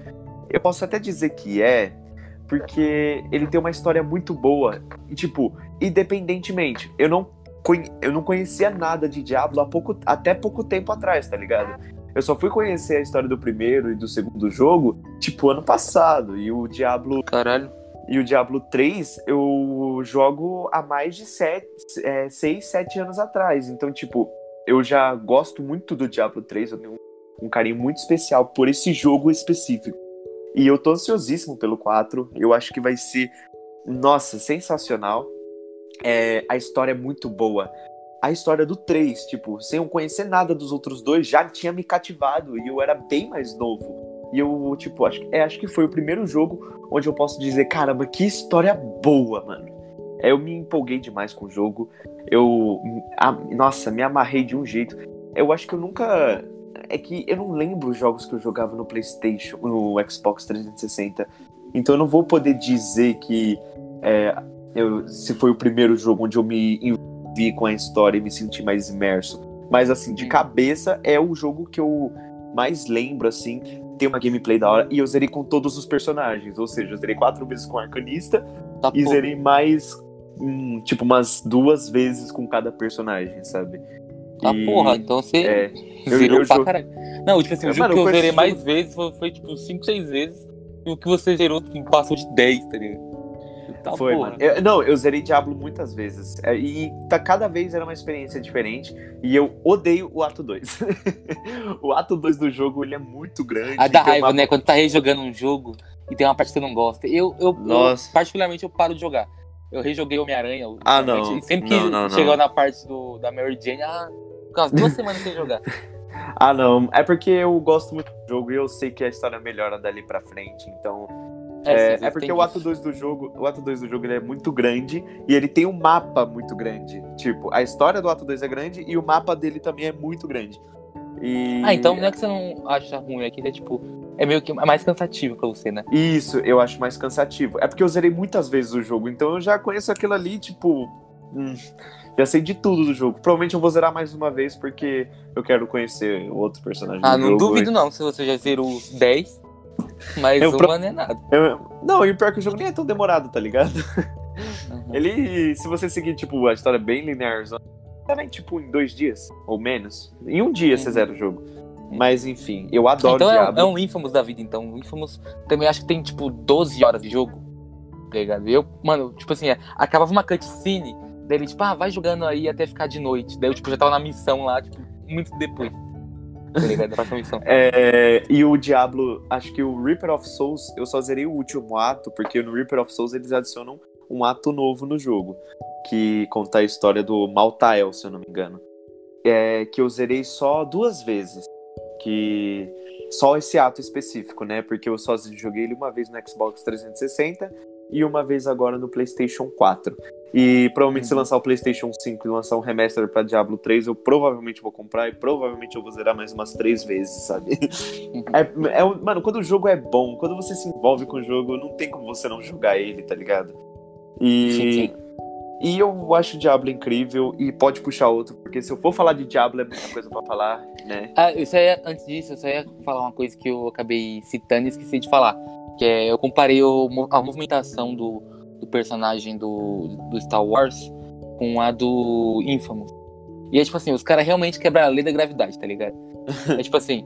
Eu posso até dizer que é, porque ele tem uma história muito boa. E, tipo, independentemente, eu não, eu não conhecia nada de Diablo há pouco, até pouco tempo atrás, tá ligado? Eu só fui conhecer a história do primeiro e do segundo jogo, tipo, ano passado. E o Diablo Caralho. e o Diablo 3 eu jogo há mais de 6, 7 anos atrás. Então, tipo, eu já gosto muito do Diablo 3, eu tenho um, um carinho muito especial por esse jogo específico. E eu tô ansiosíssimo pelo 4. Eu acho que vai ser, nossa, sensacional. É, a história é muito boa. A história do 3, tipo, sem eu conhecer nada dos outros dois, já tinha me cativado e eu era bem mais novo. E eu, tipo, acho, é, acho que foi o primeiro jogo onde eu posso dizer, caramba, que história boa, mano. É, Eu me empolguei demais com o jogo. Eu, a- nossa, me amarrei de um jeito. Eu acho que eu nunca. É que eu não lembro os jogos que eu jogava no PlayStation, no Xbox 360. Então eu não vou poder dizer que é, eu, se foi o primeiro jogo onde eu me envolvi com a história e me senti mais imerso. Mas assim, de cabeça é o jogo que eu mais lembro, assim. Tem uma gameplay da hora e eu zerei com todos os personagens. Ou seja, eu zerei quatro vezes com o Arcanista Tá e zerei mais, hum, tipo, umas duas vezes com cada personagem, sabe? Tá E- porra, então você É, zerou eu pra jogo- caralho. Não, tipo assim, o É, jogo mano, que eu zerei mais vezes foi, foi, tipo 5, 6 vezes. E o que você zerou tipo, passou de 10, tá ligado? Tá Foi, porra. mano. Eu- não, eu zerei Diablo muitas vezes. É, E tá, cada vez era uma experiência diferente. E eu odeio o ato 2. o ato 2 do jogo, ele é muito grande. Dá tem raiva, uma- né? Quando tá rejogando um jogo e tem uma parte que você não gosta. Eu, eu, eu, Nossa. particularmente, eu paro de jogar. Eu rejoguei Homem-Aranha. Ah, não. E sempre que Não, não, não. chegou na parte do, da Mary Jane, ah, ficou umas duas semanas sem jogar. Ah, não. É porque eu gosto muito do jogo e eu sei que a história melhora dali pra frente. Então. É, é porque o ato isso. 2 do jogo, o ato 2 do jogo ele é muito grande e ele tem um mapa muito grande. Tipo, a história do ato 2 é grande e o mapa dele também é muito grande. E... Ah, então não é que você não acha ruim, é que ele é tipo. É meio que é mais cansativo pra você, né? Isso, eu acho mais cansativo. É porque eu zerei muitas vezes o jogo, então eu já conheço aquilo ali, tipo. hum, já sei de tudo do jogo. Provavelmente eu vou zerar mais uma vez porque eu quero conhecer o outro personagem Ah, do não jogo. duvido não, se você já zerou os 10. Mas Eu uma pro- não é nada. Eu- Não, e o pior é que o jogo nem é tão demorado, tá ligado? Uhum. Ele, se você seguir, tipo, a história bem linear, também, tipo, em dois dias, ou menos. Em um dia você Uhum. zera o jogo. Mas, enfim, eu adoro Então é, Diablo. é um Infamous da vida, então. O Infamous também acho que tem, tipo, 12 horas de jogo. Tá ligado? Eu, mano, tipo assim, é, acabava uma cutscene, daí ele, tipo, ah, vai jogando aí até ficar de noite. Daí eu, tipo, já tava na missão lá, tipo, muito depois. É, e o Diablo, acho que o Reaper of Souls, eu só zerei o último ato, porque no Reaper of Souls eles adicionam um ato novo no jogo, que conta a história do Maltael, se eu não me engano. É, que eu zerei só duas vezes. Que só esse ato específico, né? Porque eu só joguei ele uma vez no Xbox 360 e uma vez agora no PlayStation 4. E provavelmente se Uhum. lançar o PlayStation 5 e lançar um remaster pra Diablo 3, eu provavelmente vou comprar e provavelmente eu vou zerar mais umas três vezes, sabe? É, é mano, quando o jogo é bom, quando você se envolve com o jogo, não tem como você não jogar ele, tá ligado? E, Sim, sim. e eu acho o Diablo incrível e pode puxar outro, porque se eu for falar de Diablo é muita coisa pra falar, né? Ah, eu só ia, antes disso, eu só ia falar uma coisa que eu acabei citando e esqueci de falar. Que é, eu comparei o a movimentação do, do personagem do, do Star Wars com a do Infamous. E é tipo assim, os caras realmente quebraram a lei da gravidade, tá ligado? É tipo assim,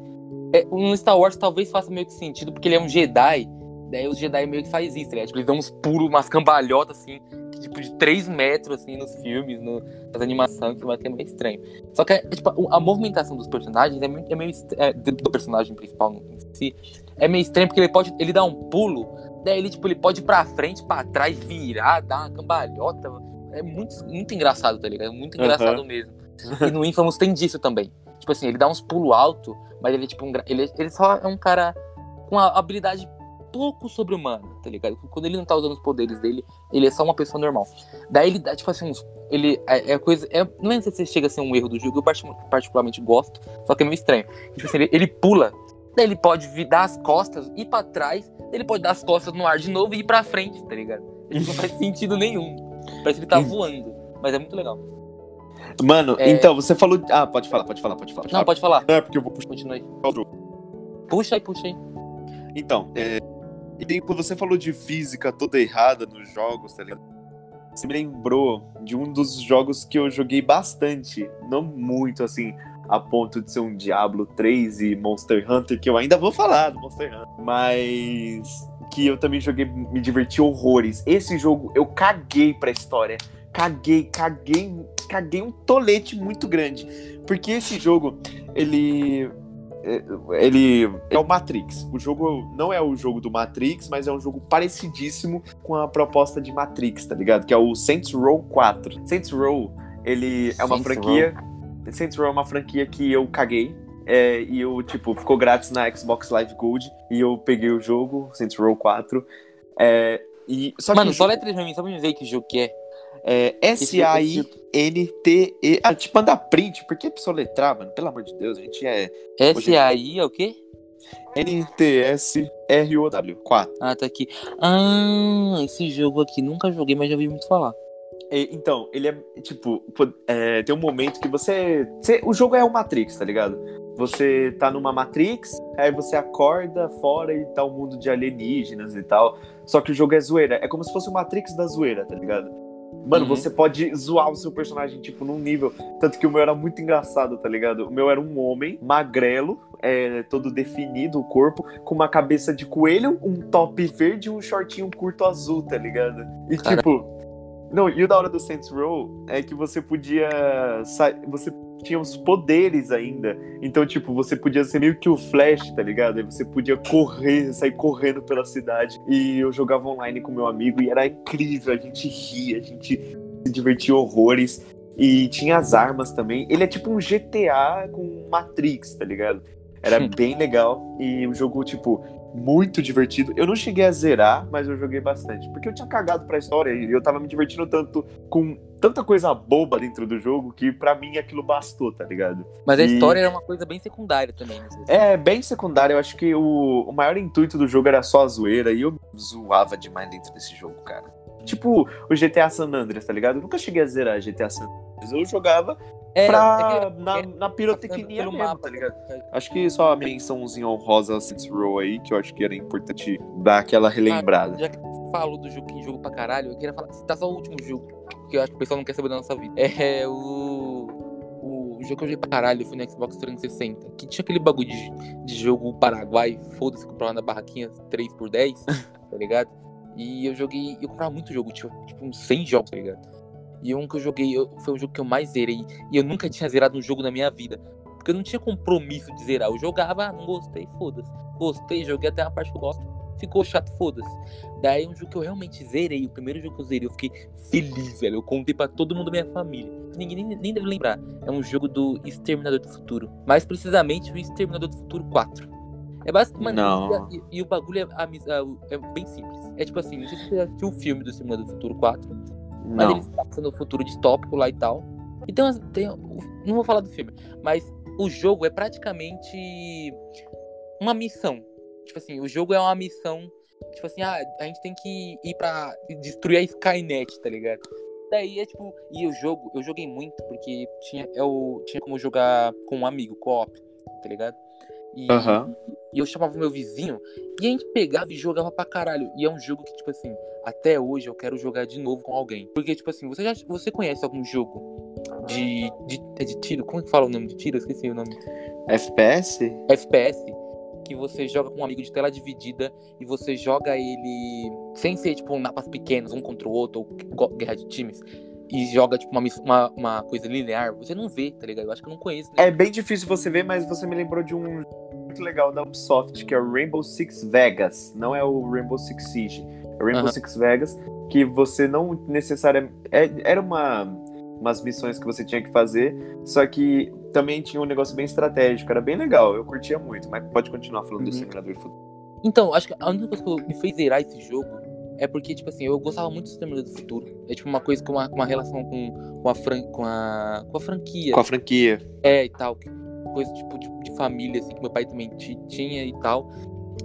é, no Star Wars talvez faça meio que sentido, porque ele é um Jedi, daí os Jedi meio que faz isso, ligado? Tipo, eles dão uns pulos, umas cambalhotas assim, tipo, de 3 metros, assim, nos filmes, no, nas animações, que vai que é meio estranho. Só que, é, tipo, a movimentação dos personagens é, muito, é meio é, do personagem principal em si, é meio estranho porque ele pode, ele dá um pulo, daí ele, tipo, ele pode ir pra frente, pra trás, virar, dar uma cambalhota. É muito, muito engraçado, tá ligado? Muito Aham. engraçado mesmo. E no Infamous tem disso também. Tipo assim, ele dá uns pulos alto, mas ele, tipo, um ele, ele só é um cara com uma habilidade pouco sobre-humana, tá ligado? Quando ele não tá usando os poderes dele, ele é só uma pessoa normal. Daí ele dá, tipo assim, uns, ele é, é coisa. É, não é se chega a ser um erro do jogo, eu parti- particularmente gosto, só que é meio estranho. Tipo assim, ele, ele pula, daí ele pode vir dar as costas, ir pra trás, ele pode dar as costas no ar de novo e ir pra frente, tá ligado? Ele não faz sentido nenhum. Parece que ele tá voando. Mas é muito legal. Mano, É. então, você falou. Ah, pode falar, pode falar, pode falar. Não, pode falar. Não, é porque eu vou puxar Continua aí. Puxa aí, puxa aí. Então, é, e quando você falou de física toda errada nos jogos, tá ligado? Você me lembrou de um dos jogos que eu joguei bastante, não muito assim, a ponto de ser um Diablo 3 e Monster Hunter, que eu ainda vou falar do Monster Hunter, mas que eu também joguei, me diverti horrores. Esse jogo eu caguei pra história. Caguei, caguei, caguei um tolete muito grande. Porque esse jogo, ele é- ele é o Matrix. O jogo não é o jogo do Matrix, mas é um jogo parecidíssimo com a proposta de Matrix, tá ligado? Que é o Saints Row 4. Saints Row, ele é uma Saints franquia. Saints Row é uma franquia que eu caguei. é, e eu, tipo, ficou grátis na Xbox Live Gold. E eu peguei o jogo, Saints Row 4. É, e, só Mano, que só letra pra mim, só pra me ver que jogo que é. é S-A-I-N-T-E. Ah, te mandar print, por que soletrar, mano? Pelo amor de Deus, a gente é S-A-I é o quê? N-T-S-R-O-W 4. Ah, tá aqui. Ah, esse jogo aqui nunca joguei, mas já ouvi muito falar. Então, ele é tipo, é, tem um momento que você, você- O jogo é o Matrix, tá ligado? Você tá numa Matrix, aí você acorda fora e tá um mundo de alienígenas e tal. Só que o jogo é zoeira. É como se fosse o Matrix da zoeira, tá ligado? Mano, Uhum. você pode zoar o seu personagem, tipo, num nível. Tanto que o meu era muito engraçado, tá ligado? O meu era um homem, magrelo, é, todo definido o corpo, com uma cabeça de coelho, um top verde e um shortinho curto azul, tá ligado? E Cara. tipo. Não, e o da hora do Saints Row é que você podia. Você tinha os poderes ainda. Então, tipo, você podia ser meio que o Flash, tá ligado? Aí você podia correr, sair correndo pela cidade. E eu jogava online com meu amigo e era incrível. A gente ria, a gente se divertia horrores. E tinha as armas também. Ele é tipo um GTA com Matrix, tá ligado? Era bem legal. E o jogo, tipo, muito divertido. Eu não cheguei a zerar, mas eu joguei bastante. Porque eu tinha cagado pra história e eu tava me divertindo tanto com tanta coisa boba dentro do jogo que pra mim aquilo bastou, tá ligado? Mas a E- história era uma coisa bem secundária também, né? É, bem secundário. Eu acho que o, o maior intuito do jogo era só a zoeira e eu zoava demais dentro desse jogo, cara. Tipo o GTA San Andreas, tá ligado? Eu nunca cheguei a zerar GTA San Andreas. Eu jogava É, pra, é que- na, é, na pirotecnia mesmo, mapa, tá ligado? né? Acho que só a mençãozinha honrosa Saints Row aí, que eu acho que era importante dar aquela relembrada. Ah, já que você falou do jogo em jogo pra caralho, eu queria falar, citar só o último jogo, que eu acho que o pessoal não quer saber da nossa vida. É o. O jogo que eu joguei pra caralho foi no Xbox 360, que tinha aquele bagulho de, de jogo Paraguai, foda-se, comprar lá na barraquinha 3x10, tá ligado? E eu joguei, eu comprava muito jogo, tipo, tipo uns 100 jogos, tá ligado? E um que eu joguei eu- foi o jogo que eu mais zerei, e eu nunca tinha zerado um jogo na minha vida. Porque eu não tinha compromisso de zerar. Eu jogava, ah, não gostei, foda-se. Gostei, joguei até uma parte que eu gosto. Ficou chato, foda-se. Daí um jogo que eu realmente zerei, o primeiro jogo que eu zerei, eu fiquei feliz, velho. Eu contei pra todo mundo da minha família. Ninguém nem, nem deve lembrar. É um jogo do Exterminador do Futuro. Mais precisamente o Exterminador do Futuro 4. É basicamente. Não. E, e o bagulho é, é, é bem simples. É tipo assim, não sei se você assistiu o filme do Exterminador do Futuro 4. Mas Não. eles passam no futuro distópico lá e tal. Então, tem, não vou falar do filme, mas o jogo é praticamente uma missão. Tipo assim, o jogo é uma missão. Tipo assim, ah, a gente tem que ir pra destruir a Skynet, tá ligado? Daí é tipo. E o jogo, eu joguei muito porque tinha, eu tinha como jogar com um amigo, co-op, tá ligado? E, Aham. e eu chamava o meu vizinho e a gente pegava e jogava pra caralho. E é um jogo que, tipo assim, até hoje eu quero jogar de novo com alguém. Porque, tipo assim, você já você conhece algum jogo de, de, é de tiro? Como é que fala o nome de tiro? Eu esqueci o nome. FPS? FPS. Que você joga com um amigo de tela dividida e você joga ele sem ser, tipo, mapas pequenos, um contra o outro, ou guerra de times. E joga, tipo, uma, uma, uma coisa linear. Você não vê, tá ligado? Eu acho que eu não conheço. Né? É bem difícil você ver, mas você me lembrou de um muito legal da Ubisoft, que é o Rainbow Six Vegas. Não é o Rainbow Six Siege. É o Rainbow Aham. Six Vegas, que você não necessariamente. é- era uma, umas missões que você tinha que fazer, só que também tinha um negócio bem estratégico. Era bem legal, eu curtia muito. Mas pode continuar falando do Uhum. Exterminador do Futuro. Então, acho que a única coisa que me fez zerar esse jogo é porque, tipo assim, eu gostava muito do Exterminador do Futuro. É tipo uma coisa com uma, uma relação com, com, a fran, com, a, com a franquia. Com a franquia. É, e tal. Coisa tipo de, de família, assim, que meu pai também ti- tinha e tal.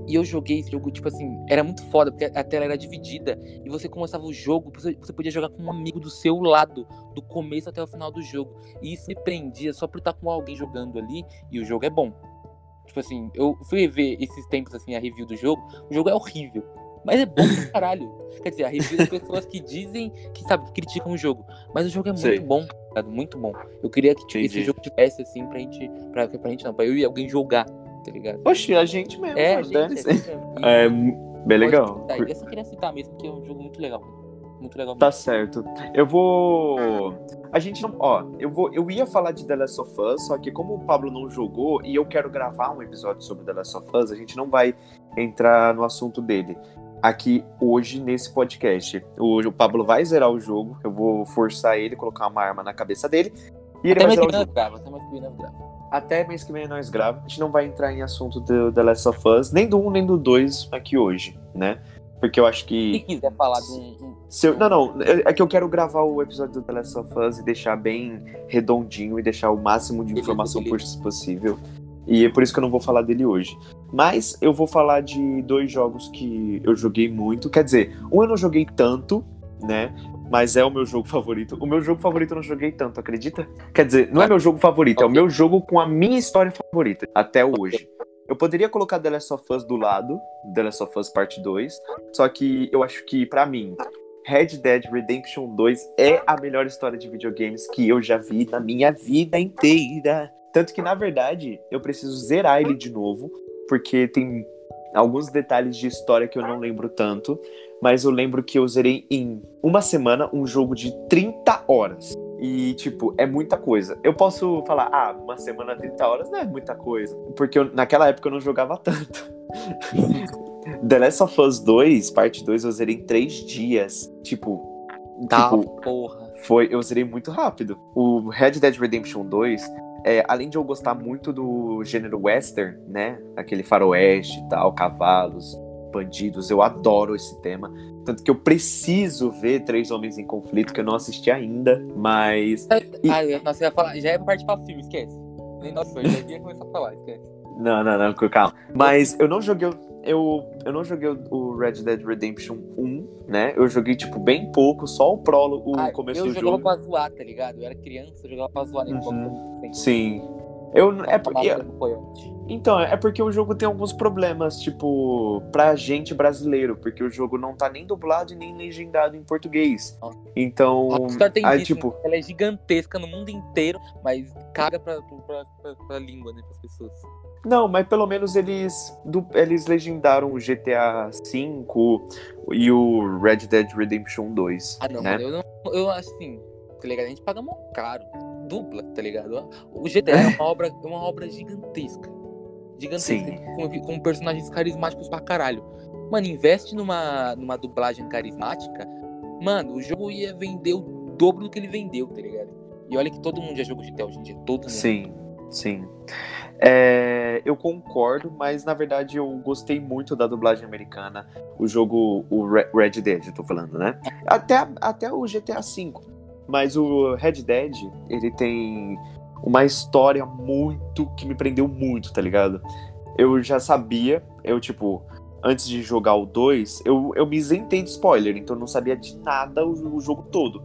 E eu joguei esse jogo, tipo assim, era muito foda, porque a tela era dividida. E você começava o jogo, você, você podia jogar com um amigo do seu lado, do começo até o final do jogo. E isso me prendia só por estar com alguém jogando ali, e o jogo é bom. Tipo assim, eu fui ver esses tempos, assim, a review do jogo, o jogo é horrível. Mas é bom pra caralho. Quer dizer, a review das pessoas que dizem que, sabe, criticam o jogo. Mas o jogo é muito Sei. bom, tá? Muito bom. Eu queria que tipo, esse jogo tivesse, assim, pra gente. Pra, pra gente não, pra eu e alguém jogar, tá ligado? Oxi, a gente mesmo. É, a mano, gente, a gente mesmo. E É, bem legal. citar. Eu só queria citar mesmo, porque é um jogo muito legal. Muito legal Tá mesmo. certo. Eu vou. A gente não. Ó, eu vou. Eu ia falar de The Last of Us, só que como o Pablo não jogou e eu quero gravar um episódio sobre The Last of Us, a gente não vai entrar no assunto dele aqui hoje nesse podcast. Hoje o Pablo vai zerar o jogo, eu vou forçar ele, colocar uma arma na cabeça dele. E ele Até vai mais que zerar o nós jogo. grava, até mais que nós grava. Até mês que vem nós gravamos. A gente não vai entrar em assunto do The Last of Us, nem do 1 nem do 2 aqui hoje, né? Porque eu acho que. Se quiser falar de um. um- eu- não, não, é é que eu quero gravar o episódio do The Last of Us e deixar bem redondinho e deixar o máximo de informação possível. E é por isso que eu não vou falar dele hoje. Mas eu vou falar de dois jogos que eu joguei muito. Quer dizer, um eu não joguei tanto, né? Mas é o meu jogo favorito. O meu jogo favorito eu não joguei tanto, acredita? Quer dizer, não é meu jogo favorito, é o meu jogo com a minha história favorita, até hoje. Eu poderia colocar The Last of Us do lado, The Last of Us Parte 2, só que eu acho que, pra mim, Red Dead Redemption 2 é a melhor história de videogames que eu já vi na minha vida inteira. Tanto que, na verdade, eu preciso zerar ele de novo, porque tem alguns detalhes de história que eu não lembro tanto, mas eu lembro que eu zerei em uma semana um jogo de 30 horas. E, tipo, é muita coisa. Eu posso falar, ah, uma semana, 30 horas não é muita coisa. Porque eu- naquela época eu não jogava tanto. The Last of Us 2, parte 2, eu zerei em 3 dias. Tipo, Tá, tipo, porra. foi, eu zerei muito rápido. O Red Dead Redemption 2, é, além de eu gostar muito do gênero western, né? Aquele faroeste e tal, cavalos, bandidos. Eu adoro esse tema. Tanto que eu preciso ver Três Homens em Conflito, que eu não assisti ainda, mas. E... Ah, nossa, ia falar, já é parte pra filme, esquece. Nossa, eu já ia começar a falar, esquece. Não, não, não, calma. Mas eu não joguei. Eu, eu não joguei o Red Dead Redemption 1, né? Eu joguei, tipo, bem pouco, só o prólogo, o ah, começo do jogo. Eu jogava pra zoar, tá ligado? Eu era criança, eu jogava pra zoar nesse uhum. Sim. Eu, é porque. Então, é porque o jogo tem alguns problemas, tipo, pra gente brasileiro, porque o jogo não tá nem dublado e nem legendado em português. Então. A tem aí, tipo... Né? ela é gigantesca no mundo inteiro, mas caga pra, pra, pra, pra língua, né, pras pessoas. Não, mas pelo menos eles, do, eles legendaram o GTA V e o Red Dead Redemption 2. Ah, não, né? eu, não, eu assim, tá ligado? A gente paga mó caro, dupla, tá ligado? O GTA é uma obra, é uma obra gigantesca gigantesca, com, com, personagens carismáticos pra caralho. Mano, investe numa, numa dublagem carismática, mano, o jogo ia vender o dobro do que ele vendeu, tá ligado? E olha que todo mundo já jogou GTA hoje em dia, todo mundo. Sim, sim. É, eu concordo, mas na verdade eu gostei muito da dublagem americana. O jogo, o Red Dead, eu tô falando, né? Até, até o GTA V. Mas o Red Dead, ele tem uma história muito que me prendeu muito, tá ligado? Eu já sabia, eu tipo, antes de jogar o 2, eu, eu me isentei de spoiler, então eu não sabia de nada o, o jogo todo.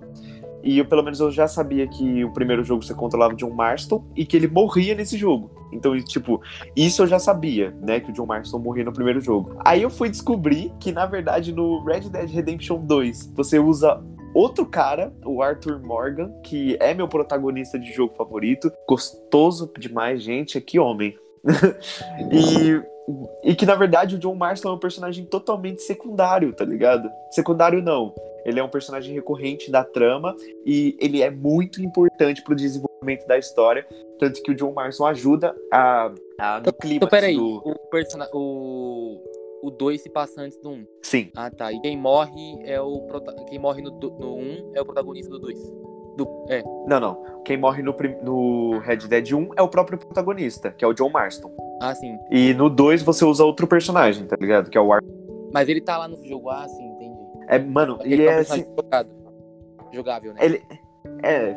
E eu, pelo menos eu já sabia que o primeiro jogo você controlava o John Marston e que ele morria nesse jogo. Então, tipo, isso eu já sabia, né? Que o John Marston morria no primeiro jogo. Aí eu fui descobrir que, na verdade, no Red Dead Redemption 2, você usa outro cara, o Arthur Morgan, que é meu protagonista de jogo favorito. Gostoso demais, gente. Que homem. e, e que na verdade o John Marston é um personagem totalmente secundário, tá ligado? Secundário não. Ele é um personagem recorrente da trama e ele é muito importante pro desenvolvimento da história. Tanto que o John Marston ajuda a, a no clima então, peraí, do... o, o, o 2 se passa antes do 1. Um. Sim. Ah, tá. E quem morre é o quem morre no 1 um é o protagonista do 2. Do... É. Não, não. Quem morre no, no Red Dead 1 é o próprio protagonista, que é o John Marston. Ah, sim. E no 2 você usa outro personagem, tá ligado? Que é o Ar. Mas ele tá lá no jogo, ah, sim, entendi. É, mano, ele, ele é assim. Jogado. Jogável, né? Ele. É.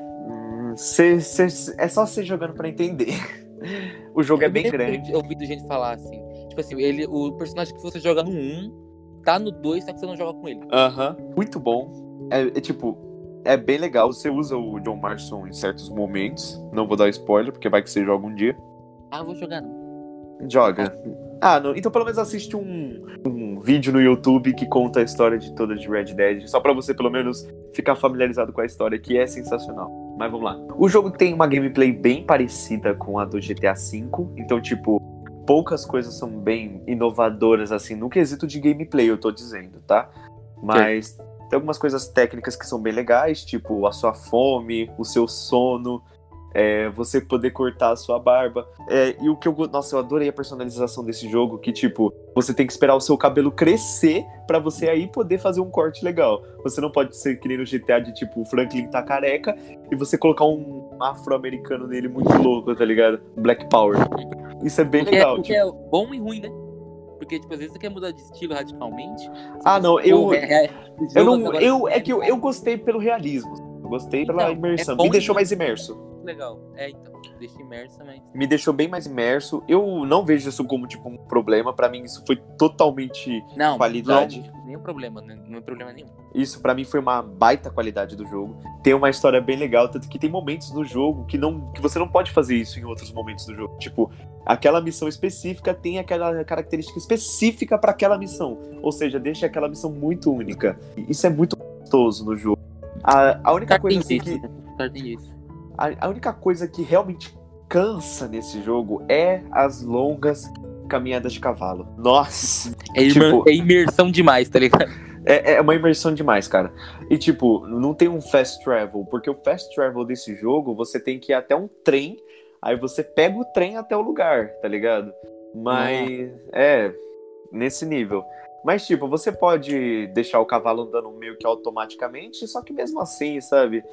Cê, cê, é só você jogando pra entender. o jogo é bem grande. Eu ouvi gente falar assim. Tipo assim, ele, o personagem que você joga no 1 tá no 2, só que você não joga com ele. Aham. Muito bom. É, é, tipo, é bem legal. Você usa o John Marston em certos momentos. Não vou dar spoiler, porque vai que você joga um dia. Ah, vou jogar não. Joga. Ah, não. então pelo menos assiste um, um vídeo no YouTube que conta a história de toda de Red Dead, só para você pelo menos ficar familiarizado com a história, que é sensacional. Mas vamos lá. O jogo tem uma gameplay bem parecida com a do GTA V, então tipo, poucas coisas são bem inovadoras, assim, no quesito de gameplay, eu tô dizendo, tá? Mas Sim. tem algumas coisas técnicas que são bem legais, tipo a sua fome, o seu sono, é, você poder cortar a sua barba. É, e o que eu. Nossa, eu adorei a personalização desse jogo, que, tipo, você tem que esperar o seu cabelo crescer para você aí poder fazer um corte legal. Você não pode ser que nem no GTA de, tipo, o Franklin tá careca e você colocar um afro-americano nele muito louco, tá ligado? Black Power. Isso é bem legal. É, porque tipo... é bom e ruim, né? Porque, tipo, às vezes você quer mudar de estilo radicalmente. Ah, não, eu. É, é, eu não. Eu, é que eu, eu gostei pelo realismo. Eu gostei pela então, imersão. É Me deixou mais imerso. Legal. É, então deixa imerso também. Me deixou bem mais imerso. Eu não vejo isso como, tipo, um problema. para mim, isso foi totalmente não, qualidade. Não, nenhum problema, né? não é problema nenhum. Isso, para mim, foi uma baita qualidade do jogo. Tem uma história bem legal, tanto que tem momentos no jogo que, não, que você não pode fazer isso em outros momentos do jogo. Tipo, aquela missão específica tem aquela característica específica para aquela missão. Ou seja, deixa aquela missão muito única. Isso é muito gostoso no jogo. A, a única coisa assim, que. Isso. A, a única coisa que realmente cansa nesse jogo é as longas caminhadas de cavalo. Nossa! É, tipo, é imersão demais, tá ligado? É, é uma imersão demais, cara. E, tipo, não tem um fast travel, porque o fast travel desse jogo, você tem que ir até um trem, aí você pega o trem até o lugar, tá ligado? Mas, é, nesse nível. Mas, tipo, você pode deixar o cavalo andando meio que automaticamente, só que mesmo assim, sabe?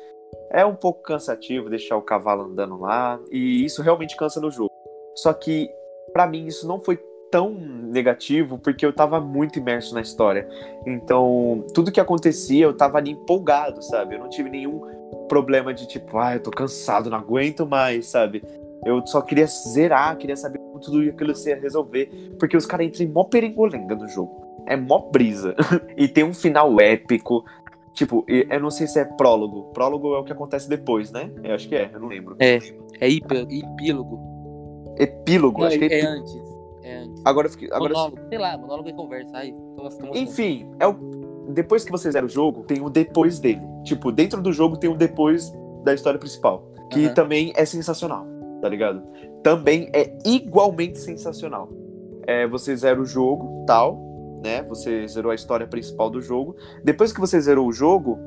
É um pouco cansativo deixar o cavalo andando lá, e isso realmente cansa no jogo. Só que, para mim, isso não foi tão negativo porque eu tava muito imerso na história. Então, tudo que acontecia, eu tava ali empolgado, sabe? Eu não tive nenhum problema de tipo, ah, eu tô cansado, não aguento mais, sabe? Eu só queria zerar, queria saber como tudo aquilo se ia resolver. Porque os caras entram em mó perengolenga no jogo. É mó brisa. e tem um final épico. Tipo, eu não sei se é prólogo. Prólogo é o que acontece depois, né? Eu acho que é, eu não lembro. É, é epílogo. Epílogo, não, acho que é, é antes. É antes. Agora eu fiquei. Agora monólogo, sei lá, monólogo e conversa. Aí, Enfim, é o... depois que você zera o jogo, tem o depois dele. Tipo, dentro do jogo tem o depois da história principal. Que uhum. também é sensacional tá ligado? Também é igualmente sensacional. É, você zera o jogo, tal, né? Você zerou a história principal do jogo. Depois que você zerou o jogo,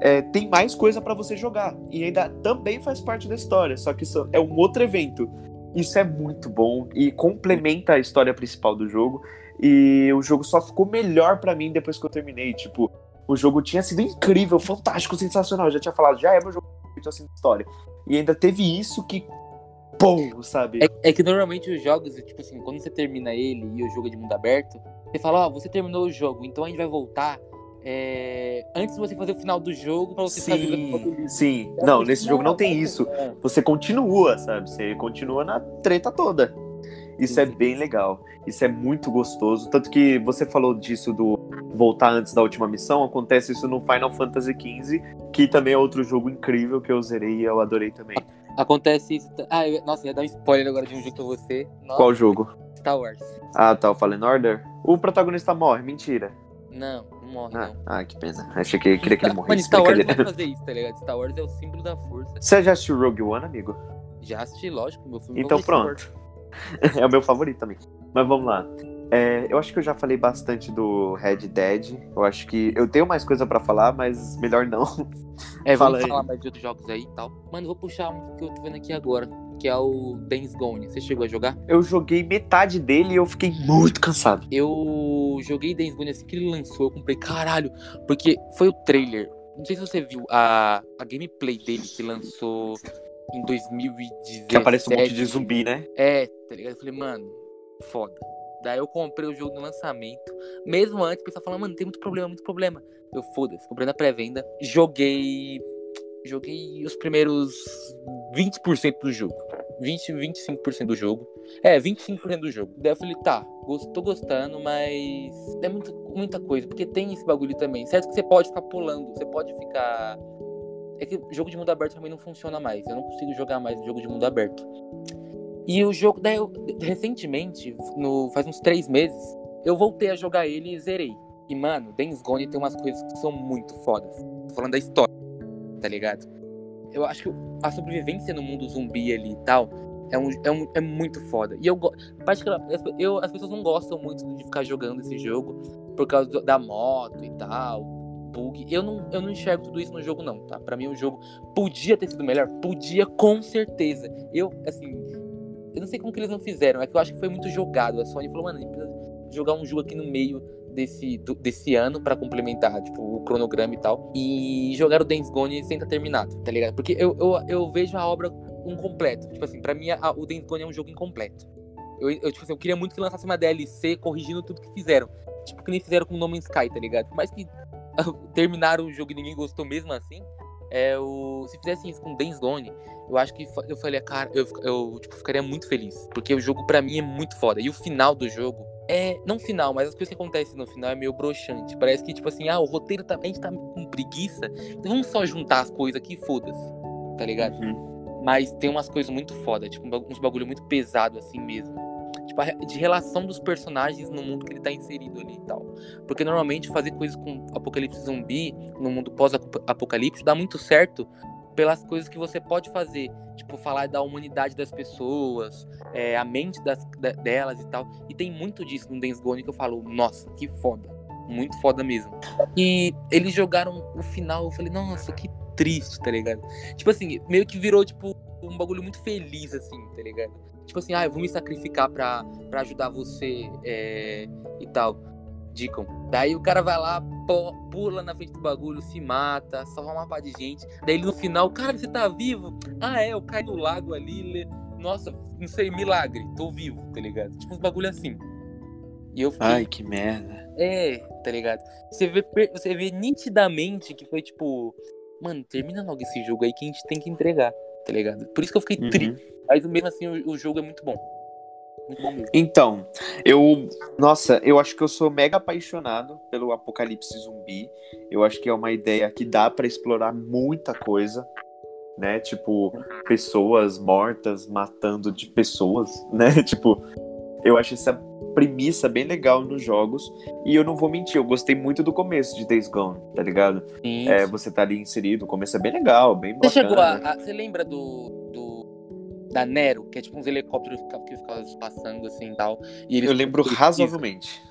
é, tem mais coisa para você jogar. E ainda também faz parte da história, só que isso é um outro evento. Isso é muito bom e complementa a história principal do jogo. E o jogo só ficou melhor para mim depois que eu terminei. Tipo, o jogo tinha sido incrível, fantástico, sensacional. Eu já tinha falado, já é meu jogo assim de história. E ainda teve isso que pum, sabe? É, é, que normalmente os jogos, tipo assim, quando você termina ele e o jogo é de mundo aberto, você fala, ó, oh, você terminou o jogo, então a gente vai voltar é, antes de você fazer o final do jogo pra você sim, fazer Sim, então, não, nesse jogo não tem isso. É. Você continua, sabe? Você continua na treta toda. Isso sim, é bem legal. Isso é muito gostoso. Tanto que você falou disso do voltar antes da última missão. Acontece isso no Final Fantasy XV, que também é outro jogo incrível que eu zerei e eu adorei também. Acontece isso. Ah, eu, nossa, ia dar um spoiler agora de um jogo pra você. Nossa, Qual jogo? Star Wars. Ah, tá, o Fallen Order? O protagonista morre, mentira. Não, não morre, ah, não. Ah, que pena. Achei que queria que ele morresse. Mano, Star Wars vai fazer isso, tá ligado? Star Wars é o símbolo da força. Você já assistiu Rogue One, amigo? Já assisti, lógico, meu filme Então pronto. é o meu favorito também. Mas vamos lá. É, eu acho que eu já falei bastante do Red Dead. Eu acho que eu tenho mais coisa para falar, mas melhor não. É, Fala vamos aí. falar mais de outros jogos aí e tal. Mano, vou puxar um que eu tô vendo aqui agora, que é o Dance Gone. Você chegou a jogar? Eu joguei metade dele e eu fiquei muito cansado. Eu joguei Dance Gone assim que ele lançou, eu comprei, caralho, porque foi o trailer. Não sei se você viu a, a gameplay dele que lançou em 2017. Que aparece um monte de zumbi, né? É, tá ligado? Eu falei, mano, foda. Daí eu comprei o jogo no lançamento. Mesmo antes, o pessoal falando, mano, tem muito problema, muito problema. Eu foda-se, comprei na pré-venda. Joguei. Joguei os primeiros 20% do jogo. 20, 25% do jogo. É, 25% do jogo. Daí eu falei, tá, tô gostando, mas é muito, muita coisa. Porque tem esse bagulho também. Certo que você pode ficar pulando, você pode ficar. É que jogo de mundo aberto também não funciona mais. Eu não consigo jogar mais jogo de mundo aberto. E o jogo, daí eu, recentemente, no, faz uns três meses, eu voltei a jogar ele e zerei. E, mano, Dance Gone tem umas coisas que são muito fodas. Tô falando da história, tá ligado? Eu acho que a sobrevivência no mundo zumbi ali e tal é, um, é, um, é muito foda. E eu, particularmente, eu, as pessoas não gostam muito de ficar jogando esse jogo por causa do, da moto e tal, bug. Eu não, eu não enxergo tudo isso no jogo, não, tá? Pra mim, o jogo podia ter sido melhor, podia com certeza. Eu, assim, eu não sei como que eles não fizeram, é que eu acho que foi muito jogado. A Sony falou, mano, precisa jogar um jogo aqui no meio desse, do, desse ano para complementar, tipo, o cronograma e tal. E jogar o Dance Gone sem estar terminado, tá ligado? Porque eu, eu, eu vejo a obra incompleto. Tipo assim, pra mim a, o Dance Gone é um jogo incompleto. Eu, eu, tipo assim, eu queria muito que lançasse uma DLC corrigindo tudo que fizeram. Tipo, que nem fizeram com o No Man's Sky, tá ligado? Por mais que terminaram o jogo e ninguém gostou mesmo assim, é o se fizessem isso com Dance Gone, eu acho que eu falei, cara, eu, eu tipo, ficaria muito feliz. Porque o jogo para mim é muito foda. E o final do jogo é. Não final, mas as coisas que acontecem no final é meio broxante. Parece que, tipo assim, ah, o roteiro tá. A gente tá com preguiça. Então vamos só juntar as coisas aqui foda-se. Tá ligado? Uhum. Mas tem umas coisas muito foda, tipo, uns bagulho muito pesado assim mesmo. Tipo, de relação dos personagens no mundo que ele tá inserido ali e tal. Porque normalmente fazer coisas com apocalipse zumbi no mundo pós-apocalipse dá muito certo pelas coisas que você pode fazer. Tipo, falar da humanidade das pessoas, é, a mente das, da, delas e tal. E tem muito disso no Dance Gone que eu falo, nossa, que foda. Muito foda mesmo. E eles jogaram o final, eu falei, nossa, que triste, tá ligado? Tipo assim, meio que virou, tipo, um bagulho muito feliz, assim, tá ligado? Tipo assim, ah, eu vou me sacrificar pra, ajudar você é, e tal. Deacon. Daí o cara vai lá, pula na frente do bagulho, se mata, salva uma par de gente. Daí ele no final, cara, você tá vivo? Ah, é, eu caí no lago ali. Nossa, não sei, milagre, tô vivo, tá ligado? Tipo uns bagulho assim. E eu fiquei, Ai, que merda. é, tá ligado? Você vê, você vê nitidamente que foi tipo, mano, termina logo esse jogo aí que a gente tem que entregar, tá ligado? Por isso que eu fiquei Uhum. triste. Mas mesmo assim, o, o jogo é muito bom. Então, eu. Nossa, eu acho que eu sou mega apaixonado pelo apocalipse zumbi. Eu acho que é uma ideia que dá pra explorar muita coisa, né? Tipo, pessoas mortas matando de pessoas, né? Tipo, eu acho essa premissa bem legal nos jogos. E eu não vou mentir, eu gostei muito do começo de Days Gone, tá ligado? É, você tá ali inserido, o começo é bem legal, bem bacana. Você chegou a, a- Você lembra do, do. Da Nero, que é tipo uns helicópteros que ficavam- ficavam passando assim e tal. E eles Eu lembro eles- razoavelmente.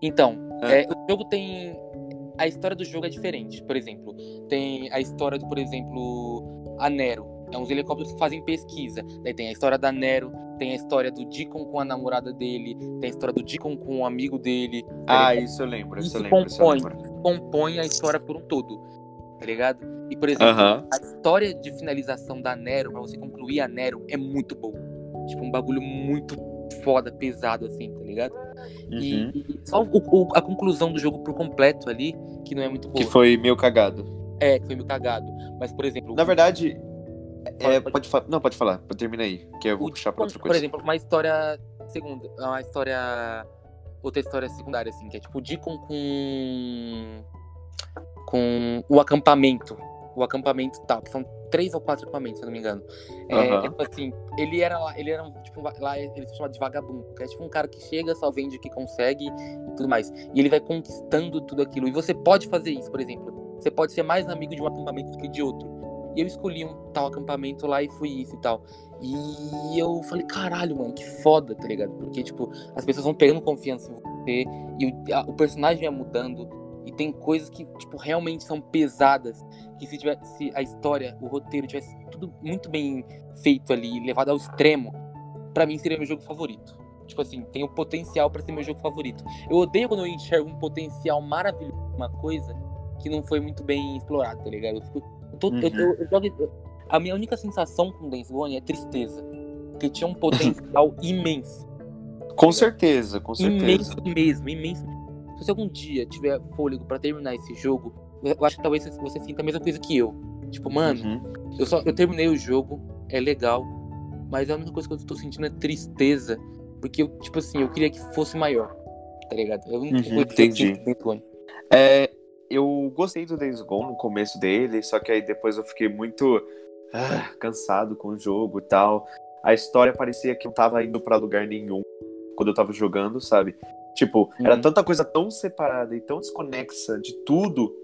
Então, É. é, o jogo tem. A história do jogo é diferente. Por exemplo, tem a história do, por exemplo, a Nero. É uns helicópteros que fazem pesquisa. Daí tem a história da Nero, tem a história do Deacon com a namorada dele, tem a história do Deacon com o amigo dele. Ah, isso eu lembro, isso, Isso eu lembro, isso eu compõe. lembro. compõe a história por um todo. Tá ligado? E, por exemplo, a história de finalização da Nero, pra você concluir a Nero, é muito boa. Tipo, um bagulho muito foda, pesado, assim, tá ligado? E, Uhum. e só o- o- a conclusão do jogo por completo ali, que não é muito boa. Que foi meio cagado. É, que foi meio cagado. Mas, por exemplo. Na verdade, é, Pode- pode falar. Não, pode falar. Termina aí, que eu vou o puxar pra outra por coisa. exemplo, uma história segunda. Uma história. Outra história secundária, assim, que é tipo o Deacon com. Com o acampamento. O acampamento tal, que são três ou quatro acampamentos, se eu não me engano. É, é tipo assim, ele era lá, ele era um, tipo, lá ele se chama de vagabundo, que é tipo um cara que chega, só vende o que consegue e tudo mais. E ele vai conquistando tudo aquilo. E você pode fazer isso, por exemplo. Você pode ser mais amigo de um acampamento do que de outro. E eu escolhi um tal acampamento lá e fui isso e tal. E eu falei, caralho, mano, que foda, tá ligado? Porque, tipo, as pessoas vão pegando confiança em você e o, a- o personagem vai mudando. E tem coisas que, tipo, realmente são pesadas. Que se tivesse a história, o roteiro tivesse tudo muito bem feito ali, levado ao extremo, pra mim seria meu jogo favorito. Tipo assim, tem o potencial pra ser meu jogo favorito. Eu odeio quando eu enxergo um potencial maravilhoso, uma coisa que não foi muito bem explorado, tá ligado? Eu fico. eu tô- Uhum. eu- eu a minha única sensação com Gone é tristeza. Porque tinha um potencial imenso. Com certeza, com certeza. Imenso mesmo, imenso. Se você algum dia tiver fôlego pra terminar esse jogo, eu acho que talvez você- sinta a mesma coisa que eu. Tipo, mano, Uhum. eu só eu terminei o jogo, é legal, mas a única coisa que eu tô sentindo é tristeza, porque eu, tipo assim, eu queria que fosse maior. Tá ligado? Eu não Uhum, eu- eu entendi. Gone. É, eu gostei do Days Gone no começo dele, só que aí depois eu fiquei muito ah, cansado com o jogo e tal. A história parecia que eu tava indo pra lugar nenhum quando eu tava jogando, sabe? Tipo, era Uhum. tanta coisa tão separada e tão desconexa de tudo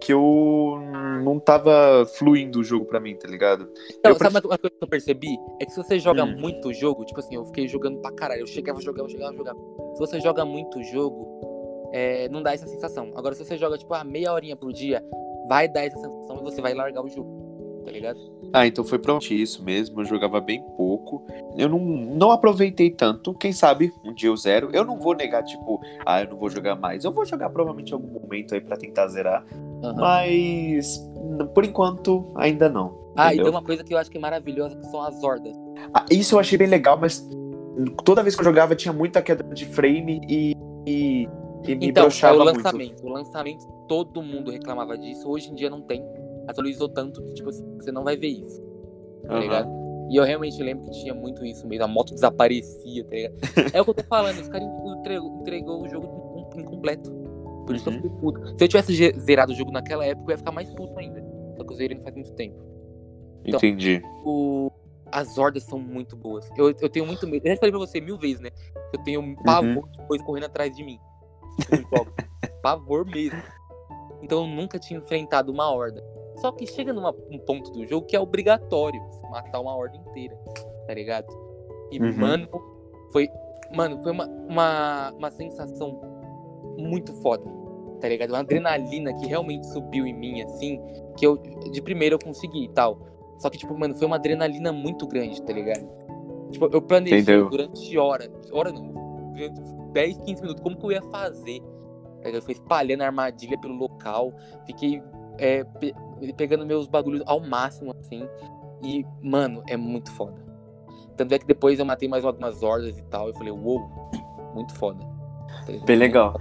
que eu não tava fluindo o jogo pra mim, tá ligado? Então, Eu sabe pref- uma coisa que eu percebi? É que se você joga Hum. muito jogo, tipo assim, eu fiquei jogando pra caralho, eu chegava, jogava, jogava, jogava. Se você joga muito jogo, é, não dá essa sensação. Agora, se você joga, tipo, a meia horinha por dia, vai dar essa sensação e você vai largar o jogo. Tá ligado? Ah, então foi pronto isso mesmo. Eu jogava bem pouco. Eu não, não aproveitei tanto. Quem sabe um dia eu zero. Eu não vou negar, tipo, ah, eu não vou jogar mais. Eu vou jogar provavelmente em algum momento aí pra tentar zerar. Aham. Mas por enquanto ainda não. Ah, e entendeu? tem uma coisa que eu acho que é maravilhosa, que são as hordas. Ah, isso eu achei bem legal, mas toda vez que eu jogava tinha muita queda de frame e, e, e me Então, é broxava o muito. lançamento. O lançamento, todo mundo reclamava disso. Hoje em dia não tem. Atualizou tanto que, tipo, assim, você não vai ver isso. Tá Aham. ligado? E eu realmente lembro que tinha muito isso mesmo. A moto desaparecia, tá ligado? é o que eu tô falando. Os caras entregou, entregou o jogo incom- incompleto. Por isso que eu Uhum. fiquei puto. Se eu tivesse zerado o jogo naquela época, eu ia ficar mais puto ainda. Só que eu zerei não faz muito tempo. Então, Entendi. O... As hordas são muito boas. Eu, eu tenho muito medo. Eu já falei pra você mil vezes, né? Eu tenho Uhum. um pavor de coisa correndo atrás de mim. jogos. pavor mesmo. Então eu nunca tinha enfrentado uma horda. Só que chega num ponto do jogo que é obrigatório matar uma horda inteira, tá ligado? E, Uhum. mano, foi. Mano, foi uma, uma, uma sensação muito foda, tá ligado? Uma adrenalina que realmente subiu em mim, assim, que eu, de primeiro eu consegui e tal. Só que, tipo, mano, foi uma adrenalina muito grande, tá ligado? Tipo, eu planejei Entendeu. durante hora, hora não, durante 10, 15 minutos, como que eu ia fazer. tá ligado? Eu fui espalhando a armadilha pelo local, fiquei é, pegando meus bagulhos ao máximo, assim. E, mano, é muito foda. Tanto é que depois eu matei mais algumas hordas e tal. Eu falei, uou, muito foda. Bem legal.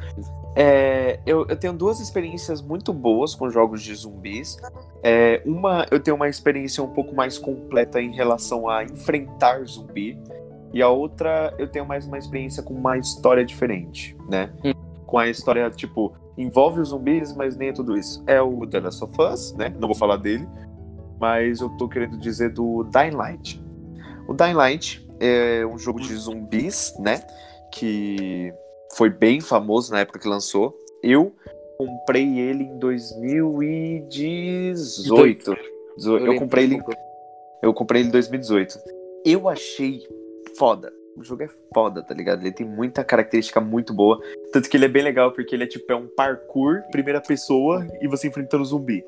É, eu, eu tenho duas experiências muito boas com jogos de zumbis. É, uma, eu tenho uma experiência um pouco mais completa em relação a enfrentar zumbi. E a outra, eu tenho mais uma experiência com uma história diferente, né? Hum. Com a história, tipo, envolve os zumbis, mas nem é tudo isso. É o The Last of Us, né? Não vou falar dele. Mas eu tô querendo dizer do Dying Light. O Dying Light é um jogo de zumbis, né? Que foi bem famoso na época que lançou. Eu comprei ele em 2018. Eu, comprei ele, eu comprei ele em 2018. Eu achei foda. O jogo é foda, tá ligado? Ele tem muita característica muito boa. Tanto que ele é bem legal, porque ele é tipo é um parkour, primeira pessoa, e você enfrentando zumbi.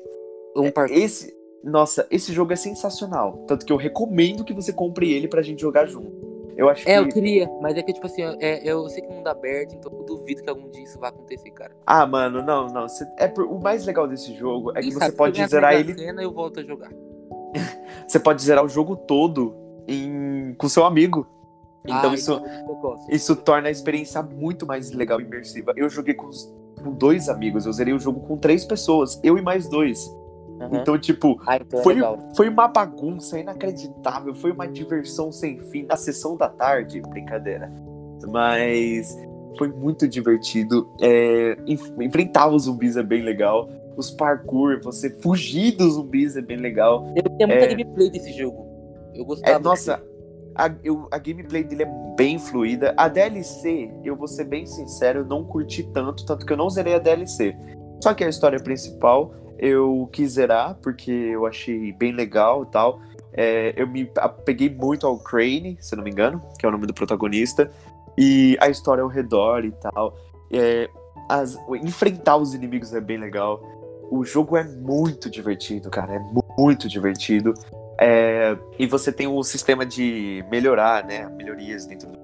Um parkour. Esse. Nossa, esse jogo é sensacional. Tanto que eu recomendo que você compre ele pra gente jogar junto. Eu acho É, eu que. queria, mas é que, tipo assim, é, eu sei que o mundo é aberto, então eu duvido que algum dia isso vai acontecer, cara. Ah, mano, não, não. Cê- É por- O mais legal desse jogo é Quem que sabe, você pode zerar ele. Sena, eu volto a jogar. Você pode zerar o jogo todo em... com seu amigo. Então Ah, isso, gosto. isso torna a experiência muito mais legal e imersiva. Eu joguei com, os- com dois amigos, eu zerei o jogo com três pessoas, eu e mais dois. Aham. Então, tipo, Ah, então é foi, legal. foi uma bagunça inacreditável, foi uma diversão sem fim na sessão da tarde, brincadeira. Mas foi muito divertido. É, enf- enfrentar os zumbis é bem legal. Os parkour, você fugir dos zumbis é bem legal. Eu tinha muita É. gameplay desse jogo. Eu gostava. É, nossa, a, eu- a gameplay dele é bem fluida. A DLC, eu vou ser bem sincero, eu não curti tanto, tanto que eu não zerei a DLC. Só que a história principal eu quis zerar, porque eu achei bem legal e tal. É, eu me apeguei muito ao Crane, se não me engano, que é o nome do protagonista. E a história ao redor e tal. É, as- enfrentar os inimigos é bem legal. O jogo é muito divertido, cara. É mu- muito divertido. É, e você tem um sistema de melhorar, né? Melhorias dentro do.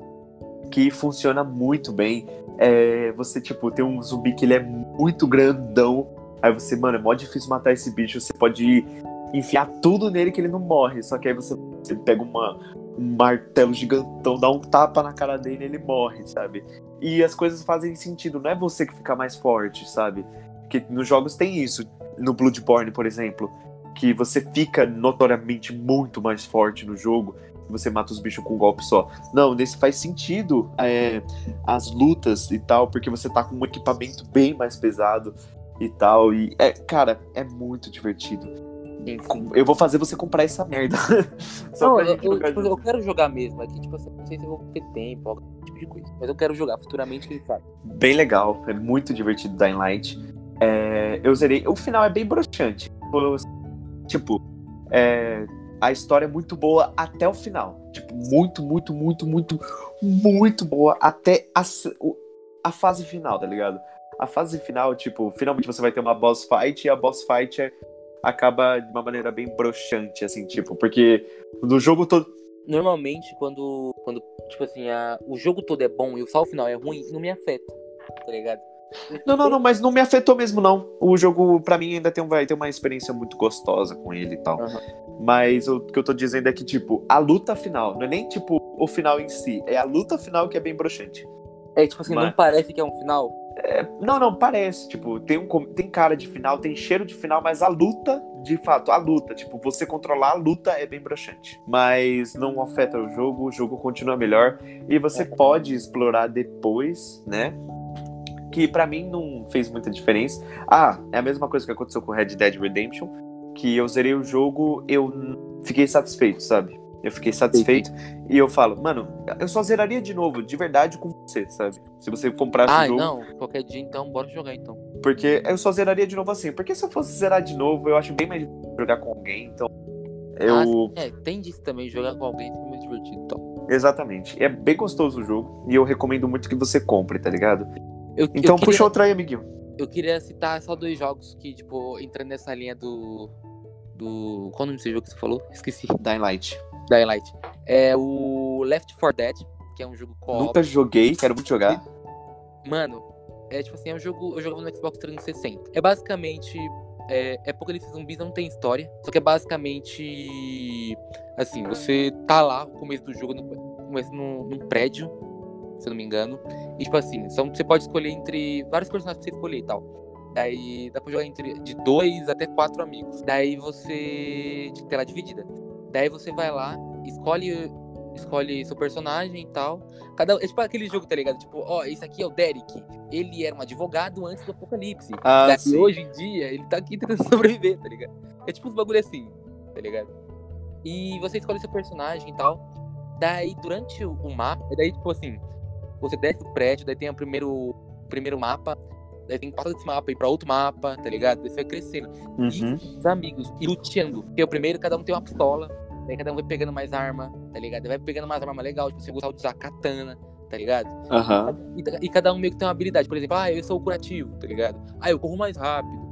Que funciona muito bem. É, você, tipo, tem um zumbi que ele é muito grandão. Aí você, mano, é mó difícil matar esse bicho. Você pode enfiar tudo nele que ele não morre. Só que aí você, você pega uma, um martelo gigantão, dá um tapa na cara dele e ele morre, sabe? E as coisas fazem sentido. Não é você que fica mais forte, sabe? Porque nos jogos tem isso. No Bloodborne, por exemplo que você fica notoriamente muito mais forte no jogo, você mata os bichos com um golpe só. Não, nesse faz sentido é, as lutas e tal, porque você tá com um equipamento bem mais pesado e tal. E, é, cara, é muito divertido. Eu vou fazer você comprar essa merda. Não, eu, eu, tipo, eu quero jogar mesmo. Aqui, tipo assim, não sei se eu vou ter tempo, algum tipo de coisa. Mas eu quero jogar futuramente, quem sabe. Bem legal, é muito divertido Dying Light. É, eu zerei. O final é bem broxante. Tipo, é, a história é muito boa até o final. Tipo, muito, muito, muito, muito, muito boa até a, a fase final, tá ligado? A fase final, tipo, finalmente você vai ter uma boss fight e a boss fight é- acaba de uma maneira bem broxante, assim, tipo, porque no jogo todo. Normalmente, quando, quando tipo assim, a, o jogo todo é bom e o final é ruim, não me afeta, tá ligado? Não, não, não, mas não me afetou mesmo, não. O jogo, pra mim, ainda tem, um- vai ter uma experiência muito gostosa com ele e tal. Aham. Mas o que eu tô dizendo é que, tipo, a luta final, não é nem, tipo, o final em si, é a luta final que é bem broxante. É, tipo assim, Mas- não parece que é um final. Não, não, parece, tipo, tem, um, tem cara de final, tem cheiro de final, mas a luta, de fato, a luta, tipo, você controlar a luta é bem broxante. Mas não afeta o jogo, o jogo continua melhor. E você pode explorar depois, né? Que pra mim não fez muita diferença. Ah, é a mesma coisa que aconteceu com Red Dead Redemption, que eu zerei o jogo, eu fiquei satisfeito, sabe? Eu fiquei satisfeito e eu falo, mano, eu só zeraria de novo, de verdade, com você, sabe? Se você comprasse o Ah, jogo. não, qualquer dia então, bora jogar então. Porque eu só zeraria de novo assim. Porque se eu fosse zerar de novo, eu acho bem mais difícil jogar com alguém. Então, eu. Ah, é, tem disso também, jogar com alguém é muito divertido. Então. Exatamente. É bem gostoso o jogo. E eu recomendo muito que você compre, tá ligado? Eu, Então eu puxa queria, outra aí, amiguinho. eu queria citar só dois jogos que, tipo, entram nessa linha do. Do. Qual o nome desse jogo que você falou? Esqueci. Dying Light. Dying Light. É o Left 4 Dead, que é um jogo co Nunca joguei, quero muito jogar. Mano, é tipo assim, é um jogo. Eu jogava no Xbox 360. É basicamente. É, é Apocalipse Zumbis não tem história. Só que é basicamente. Assim, você tá lá, no começo do jogo, no, começo num, num prédio. Se eu não me engano. E, tipo assim, são, você pode escolher entre vários personagens pra você escolher e tal. Daí dá pra jogar entre de dois até quatro amigos. Daí você. De tela dividida. Daí você vai lá, escolhe escolhe seu personagem e tal. Cada, é tipo aquele jogo, tá ligado? Tipo, ó, esse aqui é o Derek. Ele era um advogado antes do apocalipse. Ah, Daí, sim. hoje em dia, ele tá aqui tentando sobreviver, tá ligado? É tipo uns bagulho assim, tá ligado? E você escolhe seu personagem e tal. Daí, durante o, o mapa, daí, tipo assim, você desce o prédio, daí tem o primeiro, primeiro mapa. Daí tem que passar desse mapa e ir pra outro mapa, tá ligado? Daí você vai crescendo Uhum. e os amigos e luteando. Porque o primeiro, cada um tem uma pistola, daí cada um vai pegando mais arma, tá ligado? Daí vai pegando mais arma legal, tipo, você gostar de usar katana, tá ligado? Aham. E, e cada um meio que tem uma habilidade. Por exemplo, ah, eu sou o curativo, tá ligado? Ah, eu corro mais rápido.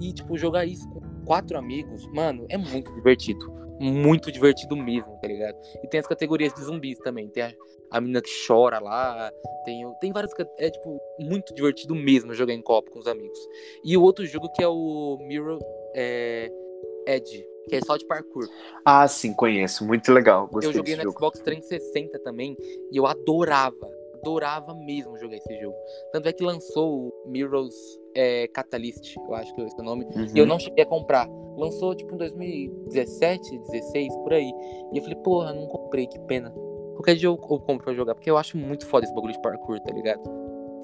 E, tipo, jogar isso com quatro amigos, mano, é muito divertido. Muito divertido mesmo, tá ligado? E tem as categorias de zumbis também. Tem a, a menina que chora lá. Tem, tem várias. É, tipo, muito divertido mesmo jogar em copo com os amigos. E o outro jogo que é o Mirror é, Edge, que é só de parkour. Ah, sim, conheço. Muito legal. Gostei eu joguei no jogo. Xbox 360 também e eu adorava, adorava mesmo jogar esse jogo. Tanto é que lançou o Mirror's é, Catalyst, eu acho que é esse o nome, Uhum. e eu não cheguei a comprar. Lançou tipo em 2017, 16, por aí. E eu falei, porra, não comprei, que pena. Qualquer dia eu, eu compro pra jogar, porque eu acho muito foda esse bagulho de parkour, tá ligado?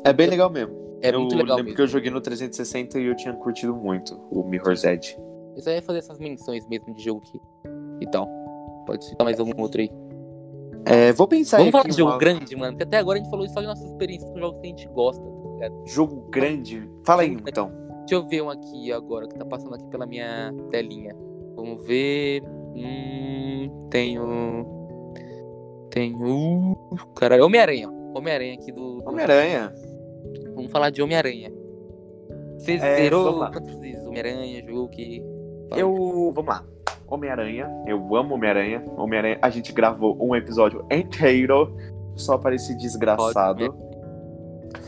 É bem legal mesmo. É eu muito legal lembro mesmo. que eu joguei no 360 e eu tinha curtido muito o Mirror's Edge. Eu só ia fazer essas menções mesmo de jogo aqui e tal. Pode citar mais algum outro aí. É, vou pensar Vamos falar de jogo uma- grande, mano, porque até agora a gente falou só de nossas experiências com jogos que a gente gosta, tá ligado? Jogo grande. Fala aí, então. Deixa eu ver um aqui agora que tá passando aqui pela minha telinha. Vamos ver. Hum, tenho. Tenho. Caralho, Homem-Aranha. Homem-Aranha aqui do. Homem-Aranha. Vamos falar de Homem-Aranha. Você É, zerou vezes Homem-Aranha? Jogou que. Eu. Vamos lá. Homem-Aranha. Eu amo Homem-Aranha. Homem-Aranha. A gente gravou um episódio inteiro só para esse desgraçado.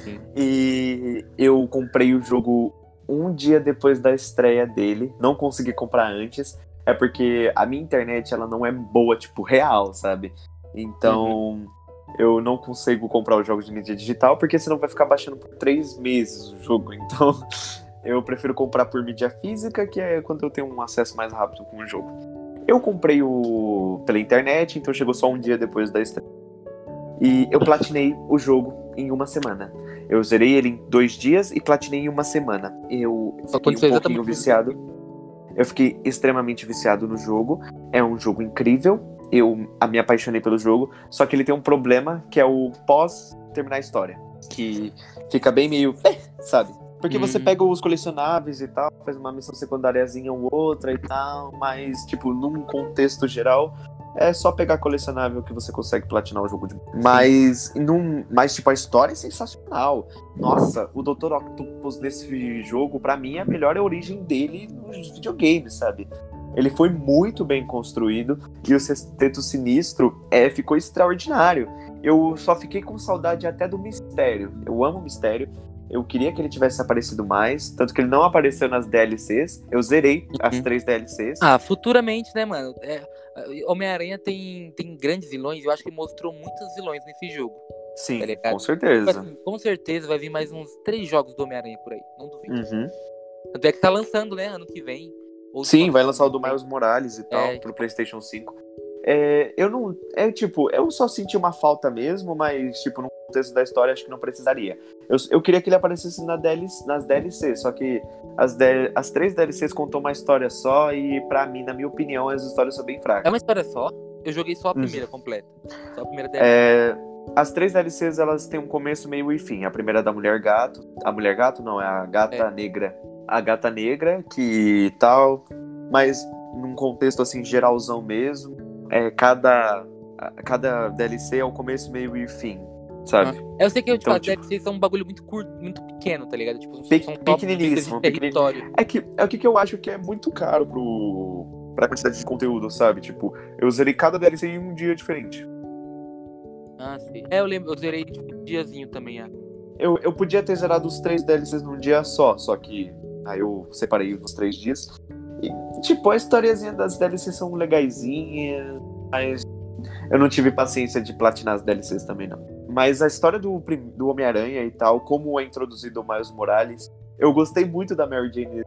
Sim. E eu comprei o jogo um dia depois da estreia dele. Não consegui comprar antes. É porque a minha internet ela não é boa, tipo, real, sabe? Então eu não consigo comprar os jogos de mídia digital, porque senão vai ficar baixando por três meses o jogo. Então eu prefiro comprar por mídia física, que é quando eu tenho um acesso mais rápido com o jogo. Eu comprei o pela internet, então chegou só um dia depois da estreia. E eu platinei o jogo em uma semana. Eu zerei ele em dois dias e platinei em uma semana. Eu Só fiquei um pouquinho exatamente viciado. Eu fiquei extremamente viciado no jogo. É um jogo incrível. Eu me apaixonei pelo jogo. Só que ele tem um problema que é o pós terminar a história. Que fica bem meio. eh, sabe? Porque você Uhum. pega os colecionáveis e tal, faz uma missão secundáriazinha ou outra e tal, mas, tipo, num contexto geral, é só pegar colecionável que você consegue platinar o jogo de. Mas, num, mas tipo, a história é sensacional. Nossa, o Dr. Octopus desse jogo, pra mim, é a melhor origem dele nos videogames, sabe? Ele foi muito bem construído e o Sexteto Sinistro é, ficou extraordinário. Eu só fiquei com saudade até do Mistério. Eu amo o Mistério. Eu queria que ele tivesse aparecido mais, tanto que ele não apareceu nas DLCs. Eu zerei as Uhum. três DLCs. Ah, futuramente, né, mano? É, Homem-Aranha tem, tem grandes vilões eu acho que mostrou muitos vilões nesse jogo. Sim, tá com certeza. Tipo assim, com certeza vai vir mais uns três jogos do Homem-Aranha por aí. Não duvido. Uhum. Tanto é que tá lançando, né? Ano que vem. Sim, vai lançar o do Miles Morales e tal, É. pro PlayStation 5. É, eu não. É tipo, eu só senti uma falta mesmo, mas, tipo, no contexto da história, acho que não precisaria. Eu, eu queria que ele aparecesse na DLC, nas DLCs, só que as, as três DLCs contam uma história só, e pra mim, na minha opinião, as histórias são bem É fracas. uma história só. Eu joguei só a primeira completa. Só a primeira dela. É, as três DLCs, elas têm um começo, meio e fim. A primeira é da Mulher Gato. A Mulher Gato não, é a Gata É. Negra. A Gata Negra, que tal, mas num contexto assim, geralzão mesmo. É, cada, cada DLC é o começo, meio e fim, sabe? Eu sei que tipo, então, as tipo- DLCs são um bagulho muito curto, muito pequeno, tá ligado? Tipo, Pe- são pequeniníssimo, território. É que é o que, que eu acho que é muito caro pro, pra quantidade de conteúdo, sabe? Tipo, eu zerei cada DLC em um dia diferente. Ah, sim. É, eu lembro, eu zerei tipo, um diazinho também, é. Eu, eu podia ter zerado os três DLCs num dia só, só que aí eu separei nos três dias. E, tipo, a historiazinha das DLCs são legaisinhas, mas eu não tive paciência de platinar as DLCs também, não. Mas a história do, do Homem-Aranha e tal, como é introduzido o Miles Morales, eu gostei muito da Mary Jane,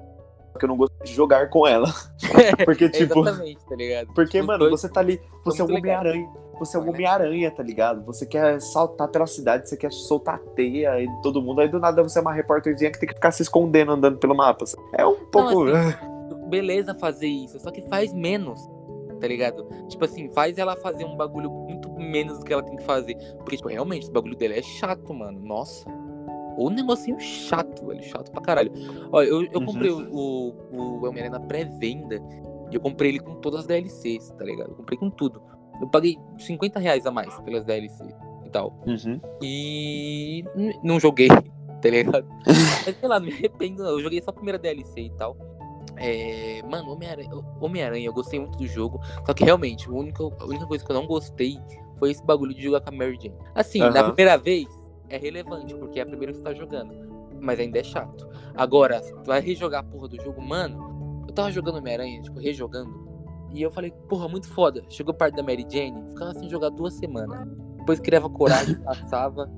porque eu não gostei de jogar com ela. Porque, tipo, Exatamente, tá ligado? porque, Os mano, você tá ali, você é um. Homem-Aranha. Você é um Olha. Homem-Aranha, tá ligado? Você quer saltar pela cidade, você quer soltar teia em todo mundo, aí do nada você é uma repórterzinha que tem que ficar se escondendo andando pelo mapa. É um pouco. assim, beleza fazer isso, só que faz menos, tá ligado? Tipo assim, faz ela fazer um bagulho muito menos do que ela tem que fazer. Porque, tipo, realmente, esse bagulho dela é chato, mano. Nossa. Ou um negocinho chato, velho. Chato pra caralho. Olha, eu, eu Uhum. comprei o, o, o Homem-Aranha na pré-venda e eu comprei ele com todas as DLCs, tá ligado? Eu comprei com tudo. Eu paguei 50 reais a mais pelas DLCs e tal. Uhum. E não joguei, tá ligado? Mas sei lá, não me arrependo, não. Eu joguei só a primeira DLC e tal. É, mano, Homem-Aranha, Homem-Aranha, eu gostei muito do jogo. Só que realmente, a única, a única coisa que eu não gostei foi esse bagulho de jogar com a Mary Jane. Assim, na Aham. primeira vez é relevante, porque é a primeira que você tá jogando. Mas ainda é chato. Agora, tu vai rejogar a porra do jogo, mano. Eu tava jogando Homem-Aranha, tipo, rejogando. E eu falei, porra, muito foda. Chegou parte da Mary Jane, ficava sem jogar duas semanas. Depois criava coragem, passava,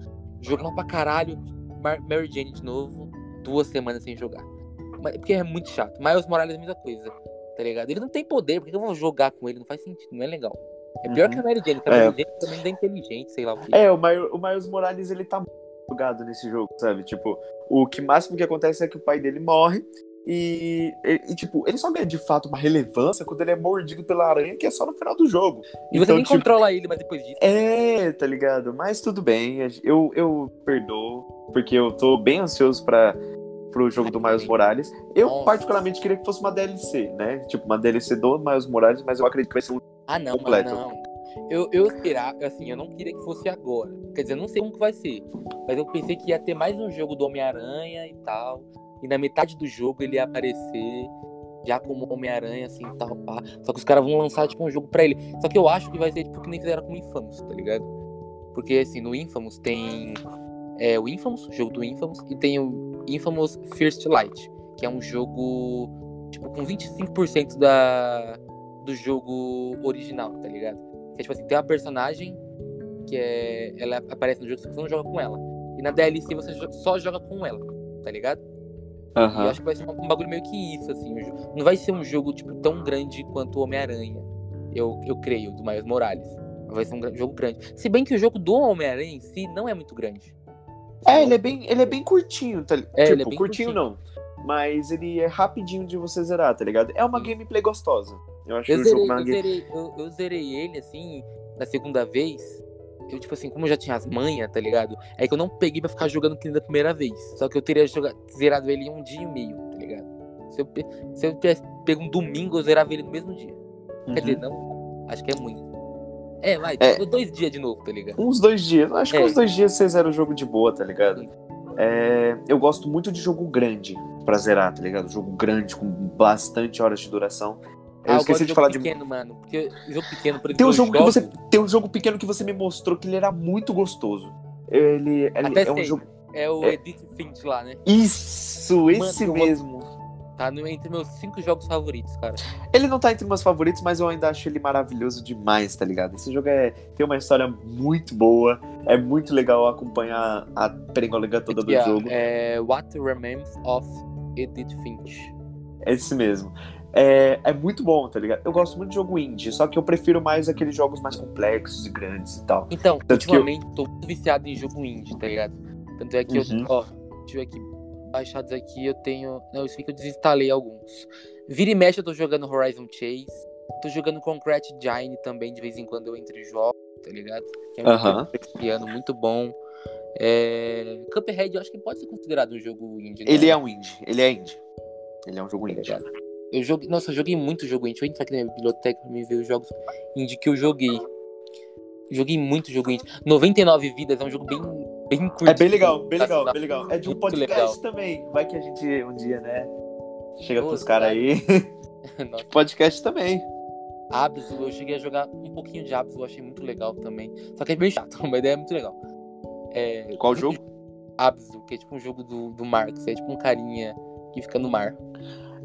jogava pra caralho. Mar- Mary Jane de novo, duas semanas sem jogar. Porque é muito chato. Miles Morales é a mesma coisa, tá ligado? Ele não tem poder, por que eu vou jogar com ele? Não faz sentido, não é legal. É pior Uhum. que a Mary Jane, que a É. Mary Jane também é inteligente, sei lá o que. É, o Miles, o Miles Morales, ele tá muito jogado nesse jogo, sabe? Tipo, o que máximo que acontece é que o pai dele morre e, e, tipo, ele só ganha de fato uma relevância quando ele é mordido pela aranha, que é só no final do jogo. E você Então, nem tipo, controla ele, mas depois disso. É, tá ligado? Mas tudo bem, eu, eu perdoo, porque eu tô bem ansioso pra, pro jogo do Miles Morales. Eu, Nossa. particularmente, queria que fosse uma DLC, né? Tipo, uma DLC do Miles Morales, mas eu acredito que vai ser um. Ah, não, completo. mano, não. Eu, eu esperava, assim, eu não queria que fosse agora. Quer dizer, eu não sei como que vai ser. Mas eu pensei que ia ter mais um jogo do Homem-Aranha e tal. E na metade do jogo ele ia aparecer já como Homem-Aranha, assim, tal, pá. Só que os caras vão lançar, tipo, um jogo pra ele. Só que eu acho que vai ser, tipo, que nem fizeram com o Infamous, tá ligado? Porque, assim, no Infamous tem é, o Infamous, o jogo do Infamous, e tem o Infamous First Light, que é um jogo, tipo, com 25% da, do jogo original, tá ligado? Que é, tipo assim, tem uma personagem que é, ela aparece no jogo, só que você não joga com ela. E na DLC você só joga com ela, tá ligado? E eu acho que vai ser um, bagulho meio que isso, assim. Não vai ser um jogo, tipo, tão grande quanto o Homem-Aranha. Eu, eu creio, do Miles Morales. Vai ser um jogo grande. Se bem que o jogo do Homem-Aranha em si não é muito grande. É, ele é bem, ele é bem curtinho, tá ligado? É, tipo, ele é bem curtinho, curtinho. não. Mas ele é rapidinho de você zerar, tá ligado? É uma gameplay gostosa. Eu acho Eu que o zerei, jogo eu, zerei, eu, eu zerei ele, assim, na segunda vez. Eu, tipo assim, como eu já tinha as manhas, tá ligado? É que eu não peguei pra ficar jogando que nem da primeira vez. Só que eu teria jogado, zerado ele em um dia e meio, tá ligado? Se eu, pe- se eu tivesse pego um domingo, eu zerava ele no mesmo dia. Quer dizer, não, acho que é muito. É, vai, É. tipo, dois dias de novo, tá ligado? Uns dois dias. Acho que É. uns dois dias você zera o jogo de boa, tá ligado? É, eu gosto muito de jogo grande pra zerar, tá ligado? Jogo grande, com bastante horas de duração. Eu ah, esqueci gosto de falar de. pequeno, mano. Porque jogo pequeno, por exemplo, Tem um eu jogo que jogo- você. Tem um jogo pequeno que você me mostrou que ele era muito gostoso. Ele, ele Até é um sei. jogo. É o É. Edith Finch lá, né? Isso, esse eu vou- mesmo. Tá no, entre meus cinco jogos favoritos, cara. Ele não tá entre meus favoritos, mas eu ainda acho ele maravilhoso demais, tá ligado? Esse jogo é, tem uma história muito boa. É muito legal acompanhar a perengolega toda do ó, jogo. É What Remains of Edith Finch. É esse mesmo. É, é muito bom, tá ligado? Eu gosto muito de jogo indie, só que eu prefiro mais aqueles jogos mais complexos e grandes e tal. Então, Tanto que eu- ultimamente, tô muito viciado em jogo indie, tá ligado? Tanto é que Uhum. eu, ó, deixa eu ver aqui, baixados aqui, eu tenho, não, isso aqui eu desinstalei alguns. Vira e mexe eu tô jogando Horizon Chase, tô jogando Concrete Giant também, de vez em quando eu entro em jogos, tá ligado? Que é um Aham. jogo esse ano muito bom. É... Cuphead eu acho que pode ser considerado um jogo indie, né? Ele é um indie, ele é indie. Ele é um jogo Tá indie. ligado? Eu joguei, nossa, eu joguei muito jogo indie. Deixa eu entrar aqui na minha biblioteca pra me ver os jogos indie que eu joguei. Joguei muito jogo indie. 99 Vidas é um jogo bem, bem curto. É bem legal, bem legal, Tá- bem legal. É de um podcast legal. também. Vai que a gente um dia, né? Chega pros caras aí. Nossa, podcast também. Abzu, eu cheguei a jogar um pouquinho de Abzu, eu achei muito legal também. Só que é bem chato, mas ideia é muito legal. É, Qual jogo? Abzu, que é tipo um jogo do, do mar, que é tipo um carinha que fica no mar.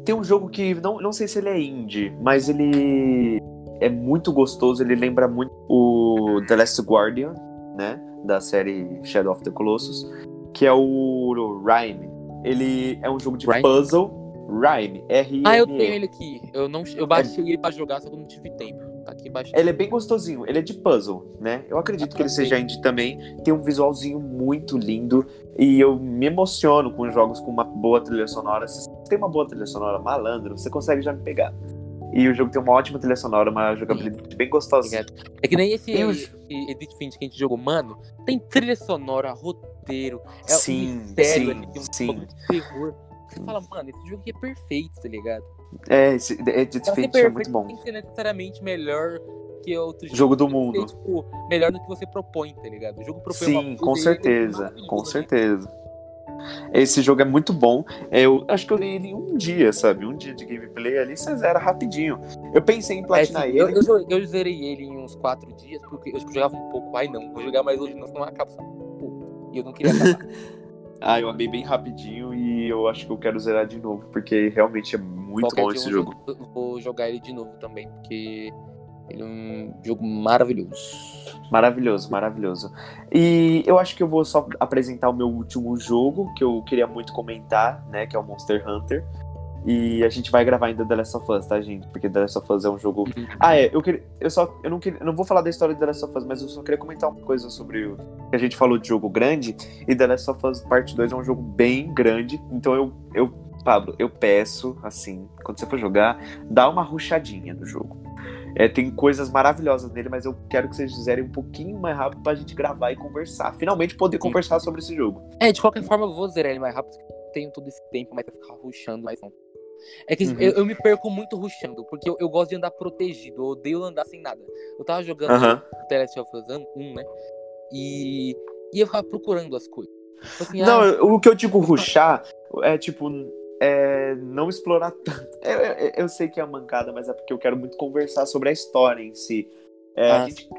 Tem um jogo que não, não sei se ele é indie, mas ele é muito gostoso. Ele lembra muito o The Last Guardian, né? da série Shadow of the Colossus, que é o Rhyme. Ele é um jogo de Rhyme? puzzle. Rhyme, R Ah, eu tenho ele aqui. Eu, não, eu baixei ele pra jogar, só que eu não tive tempo. Tá aqui baixado. Ele é bem gostosinho, ele é de puzzle, né? Eu acredito que ele seja indie também. Tem um visualzinho muito lindo. E eu me emociono com jogos com uma boa trilha sonora. Se você tem uma boa trilha sonora malandro, você consegue já me pegar. E o jogo tem uma ótima trilha sonora, uma jogabilidade bem gostosinha. Obrigado. É que nem esse, esse Edith Finch que a gente jogou, mano. Tem trilha sonora, roteiro, é Sim, um mistério, sim, ali, tem um sim. terror. Você fala, mano, esse jogo aqui é perfeito, tá ligado? É, esse Edith Pra ser Finch é muito bom. tem que ser necessariamente melhor que outro jogo. Jogo do mundo. ser, tipo, melhor do que você propõe, tá ligado? O jogo propõe uma Sim, coisa com é certeza, com certeza. Esse jogo é muito bom. É, Eu acho que eu li ele em um dia, sabe? Um dia de gameplay ali, você zera rapidinho. Eu pensei em É, platinar sim, ele. eu, eu, eu zerei ele em uns quatro dias, porque eu jogava um pouco. Ai, não, vou jogar mais hoje, não, senão acaba. E eu não queria acabar. Ah, eu amei bem rapidinho e eu acho que eu quero zerar de novo, porque realmente é muito Qualquer bom esse eu jogo. eu Vou jogar ele de novo também, porque ele é um jogo maravilhoso. Maravilhoso, maravilhoso. E eu acho que eu vou só apresentar o meu último jogo, que eu queria muito comentar, né? Que é o Monster Hunter. E a gente vai gravar ainda The Last of Us, tá, gente? Porque The Last of Us é um jogo Ah, é, eu queria. Eu só. Eu não, queria, eu não vou falar da história de The Last of Us, mas eu só queria comentar uma coisa sobre o. Que a gente falou de jogo grande. E The Last of Us Parte 2 é um jogo bem grande. Então eu. eu Pablo, eu peço, assim, quando você for jogar, dá uma ruchadinha no jogo. É, tem coisas maravilhosas nele, mas eu quero que vocês fizerem um pouquinho mais rápido pra gente gravar e conversar. Finalmente poder conversar sobre esse jogo. É, de qualquer forma, eu vou zerar ele mais rápido, porque eu tenho todo esse tempo, mas vai ficar rushando mais não. É que Uhum. eu, eu me perco muito rushando, porque eu, eu gosto de andar protegido, eu odeio andar sem nada. Eu tava jogando Aham. The Last of Us 1, né? E, e eu ficava procurando as coisas. Tipo assim, Não, ah, o que eu digo ruxar é tipo. É não explorar tanto. Eu, eu, eu sei que é uma mancada, mas é porque eu quero muito conversar sobre a história em si. É, Ah, gente-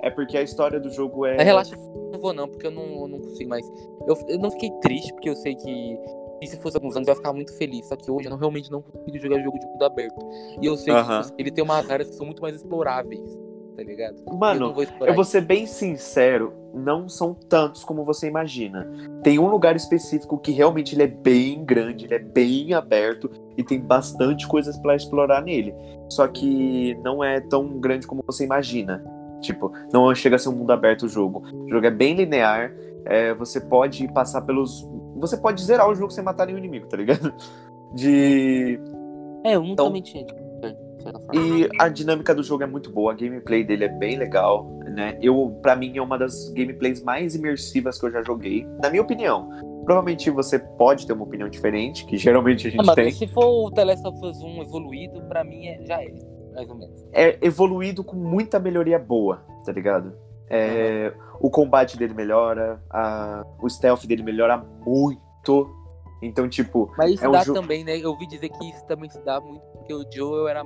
é porque a história do jogo é. Mas relaxa, não vou não, porque eu não, eu não consigo mais. Eu, eu não fiquei triste, porque eu sei que e se fosse alguns anos eu ia ficar muito feliz. Só que hoje eu não- realmente não consigo jogar jogo de mundo aberto. E eu sei que ele tem umas áreas que são muito mais exploráveis, tá ligado? eu Mano, vou explorar eu vou ser bem sincero, não são tantos como você imagina. Tem um lugar específico que realmente ele é bem grande, ele é bem aberto e tem bastante coisas pra explorar nele. Só que não é tão grande como você imagina. Tipo, não chega a ser um mundo aberto o jogo. O jogo é bem linear. é, você pode passar pelos. Você pode zerar o jogo sem matar nenhum inimigo, tá ligado? De. É, um Então- também tinha. E a dinâmica do jogo é muito boa, a gameplay dele é bem legal, né? Eu, para mim, é uma das gameplays mais imersivas que eu já joguei, na minha opinião. Provavelmente você pode ter uma opinião diferente, que geralmente a gente Ah, mas tem. se for o The Last of Us 1 evoluído, pra mim é, já é, mais ou menos. É evoluído com muita melhoria boa, tá ligado? É, O combate dele melhora, a- o stealth dele melhora muito. Então, tipo, Mas isso É um dá jogo- também, né? Eu ouvi dizer que isso também se dá muito porque o Joel era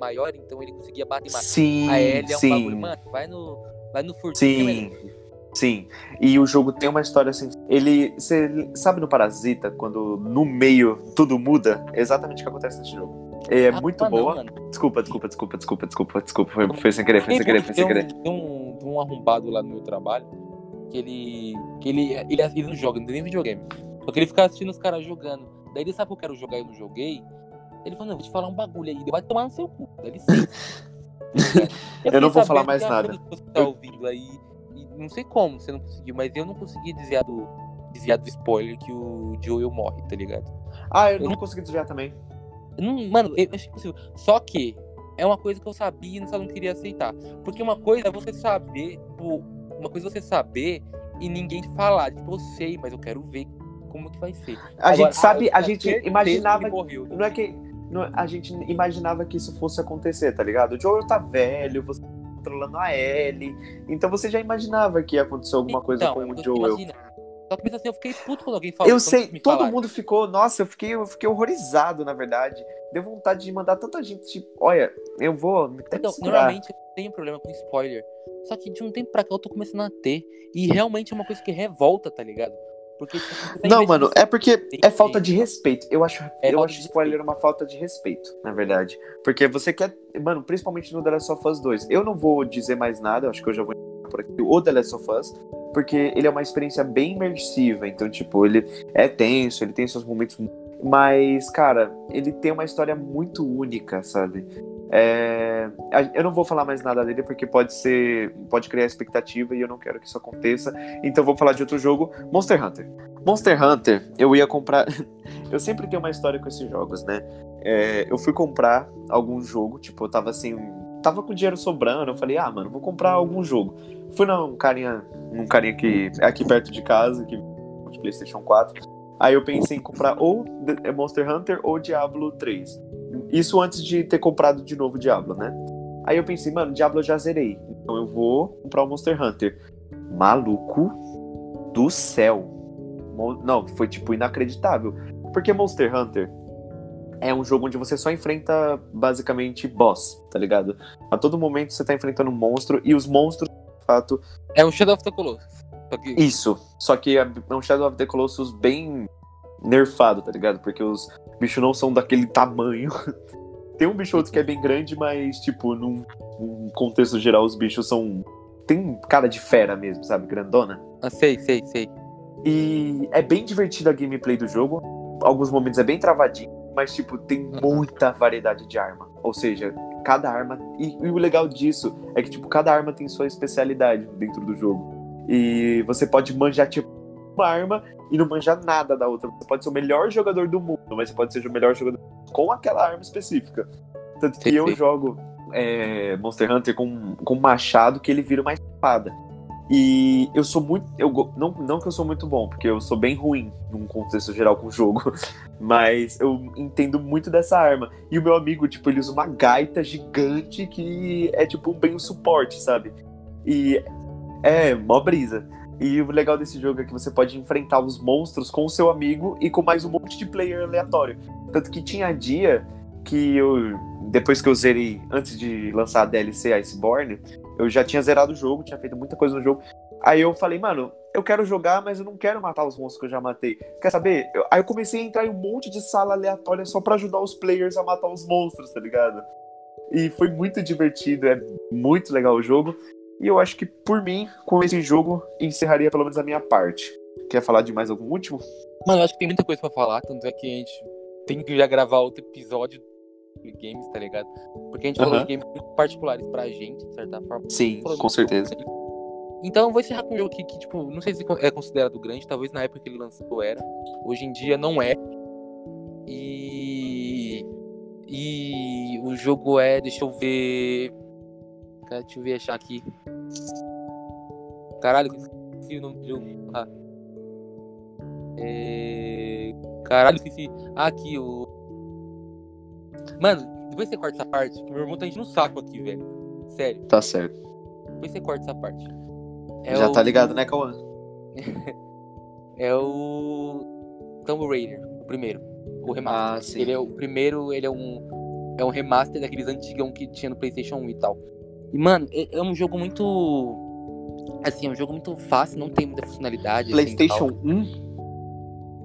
maior, então ele conseguia bater mais. sim, A Ellie é um sim. bagulho, mano, vai no, vai no furtinho. Sim, sim. E o jogo tem uma história assim. Ele. Você sabe no Parasita, quando no meio tudo muda? É exatamente o que acontece nesse jogo. É Ah, muito não, boa. mano. Desculpa, desculpa, desculpa, desculpa, desculpa, desculpa. Foi, foi sem querer, foi sem querer, foi sem querer. um, tem um, tem um arrombado lá no meu trabalho que ele. que ele, ele, ele não joga, não tem nem videogame. Só que ele fica assistindo os caras jogando. Daí ele sabe que eu quero jogar e eu não joguei. Ele falou, não, vou te falar um bagulho aí. Vai tomar no seu cu. Dá licença. Eu não vou falar mais a nada. que tá ouvindo aí. E não sei como você não conseguiu, mas eu não consegui desviar do, desviar do spoiler que o Joel morre, tá ligado? Ah, eu não consegui desviar também. Eu não- mano, eu achei impossível. Só que é uma coisa que eu sabia e só não queria aceitar. Porque uma coisa é você saber, tipo, uma coisa é você saber e ninguém falar. Tipo, eu sei, mas eu quero ver como que vai ser. A Agora, gente sabe, eu a tinha gente imaginava. morreu. Não é que. A gente imaginava que isso fosse acontecer, tá ligado? O Joel tá velho, você tá controlando a Ellie. Então você já imaginava que ia acontecer alguma coisa Então, com o Joel. Só que assim, eu fiquei puto quando alguém falou. Eu sei, todo falaram. mundo ficou. Nossa, eu fiquei, eu fiquei horrorizado, na verdade. Deu vontade de mandar tanta gente, tipo, olha, eu vou Então, normalmente eu tenho problema com spoiler. Só que de um tempo pra cá eu tô começando a ter. E realmente é uma coisa que revolta, tá ligado? Porque, tipo, tá Não, mano, é porque é falta de respeito. Eu acho, É eu acho spoiler uma falta de respeito, na verdade. Porque você quer. Mano, principalmente no The Last of Us 2. Eu não vou dizer mais nada, eu acho que eu já vou por aqui. O The Last of Us. porque ele é uma experiência bem imersiva. Então, tipo, ele é tenso, ele tem seus momentos. Mas, cara, ele tem uma história muito única, sabe? É... Eu não vou falar mais nada dele porque pode ser. pode criar expectativa e eu não quero que isso aconteça. Então vou falar de outro jogo, Monster Hunter. Monster Hunter, eu ia comprar. eu sempre tenho uma história com esses jogos, né? É... eu fui comprar algum jogo, tipo, eu tava assim. Tava com dinheiro sobrando, eu falei, ah, mano, vou comprar algum jogo. Fui num carinha, num carinha que é aqui perto de casa, que de PlayStation 4. Aí eu pensei em comprar ou Monster Hunter ou Diablo 3. Isso antes de ter comprado de novo Diablo, né? Aí eu pensei, mano, Diablo eu já zerei. Então eu vou comprar o Monster Hunter. Maluco do céu. Não, foi tipo inacreditável. Porque Monster Hunter é um jogo onde você só enfrenta basicamente boss, tá ligado? A todo momento você tá enfrentando um monstro e os monstros, de fato. É um Shadow of the Colossus. Só que... Isso. Só que é um Shadow of the Colossus bem nerfado, tá ligado? Porque os bichos não são daquele tamanho. Tem um bicho outro que é bem grande, mas, tipo, num, num, contexto geral, os bichos são. Tem cara de fera mesmo, sabe? Grandona. Ah, sei, sei, sei. E é bem divertido a gameplay do jogo. Alguns momentos é bem travadinho, mas, tipo, tem muita variedade de arma. Ou seja, cada arma. E, e o legal disso é que, tipo, cada arma tem sua especialidade dentro do jogo. E você pode manjar, tipo, uma arma e não manjar nada da outra. Você pode ser o melhor jogador do mundo, mas você pode ser o melhor jogador com aquela arma específica. Tanto que sim, eu sim. jogo é, Monster Hunter com, com machado que ele vira uma espada. E eu sou muito. Eu, não, não que eu sou muito bom, porque eu sou bem ruim num contexto geral com o jogo. Mas eu entendo muito dessa arma. E o meu amigo, tipo, ele usa uma gaita gigante que é tipo bem um suporte, sabe? E é, mó brisa. E o legal desse jogo é que você pode enfrentar os monstros com o seu amigo e com mais um monte de player aleatório. Tanto que tinha dia que eu, depois que eu zerei, antes de lançar a DLC Iceborne, eu já tinha zerado o jogo, tinha feito muita coisa no jogo. Aí eu falei, mano, eu quero jogar, mas eu não quero matar os monstros que eu já matei. Quer saber? Eu, aí eu comecei a entrar em um monte de sala aleatória só para ajudar os players a matar os monstros, tá ligado? E foi muito divertido, é muito legal o jogo. E eu acho que, por mim, com esse jogo, encerraria pelo menos a minha parte. Quer falar de mais algum último? Mano, eu acho que tem muita coisa para falar, tanto é que a gente tem que já gravar outro episódio de games, tá ligado? Porque a gente falou de games muito particulares pra gente, de certa forma. Sim, com certeza. Então eu vou encerrar com um jogo que, que, tipo, não sei se é considerado grande, talvez na época que ele lançou era. Hoje em dia não é. E. E o jogo é, deixa eu ver. Deixa eu ver achar aqui. Caralho, esqueci o nome do jogo. Ah. É... Caralho, esqueci. Ah, aqui, o. Mano, depois você corta essa parte, meu irmão tá enchendo um saco aqui, velho. Sério. Tá certo. Depois você corta essa parte. É Já o... tá ligado, né, Cauã? é o. Tomb Raider, o primeiro. O remaster. Ah, sim. Ele é o primeiro, ele é um. É um remaster daqueles antigão que tinha no PlayStation 1 e tal. E, mano, é, é um jogo muito. Assim, é um jogo muito fácil, não tem muita funcionalidade. Assim, PlayStation assim,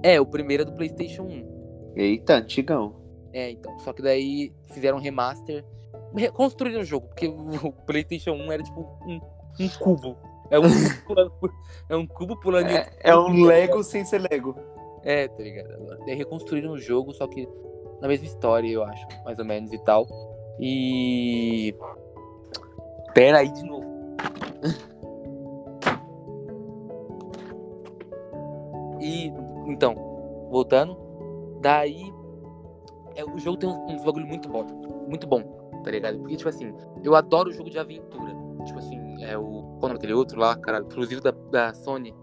1? É, o primeiro é do PlayStation 1. Eita, antigão. É, então. Só que daí fizeram um remaster. Reconstruíram o jogo, porque o PlayStation 1 era tipo um, um cubo. É um é um cubo pulando. É, é um Lego sem ser Lego. É, tá ligado? Daí reconstruíram o jogo, só que na mesma história, eu acho, mais ou menos e tal. E Pera aí de novo. e, então, voltando. Daí, é, o jogo tem um, um bagulho muito bom. Muito bom, tá ligado? Porque, tipo assim, eu adoro o jogo de aventura. Tipo assim, é o. Qual é aquele outro lá, cara? Exclusivo da, da Sony.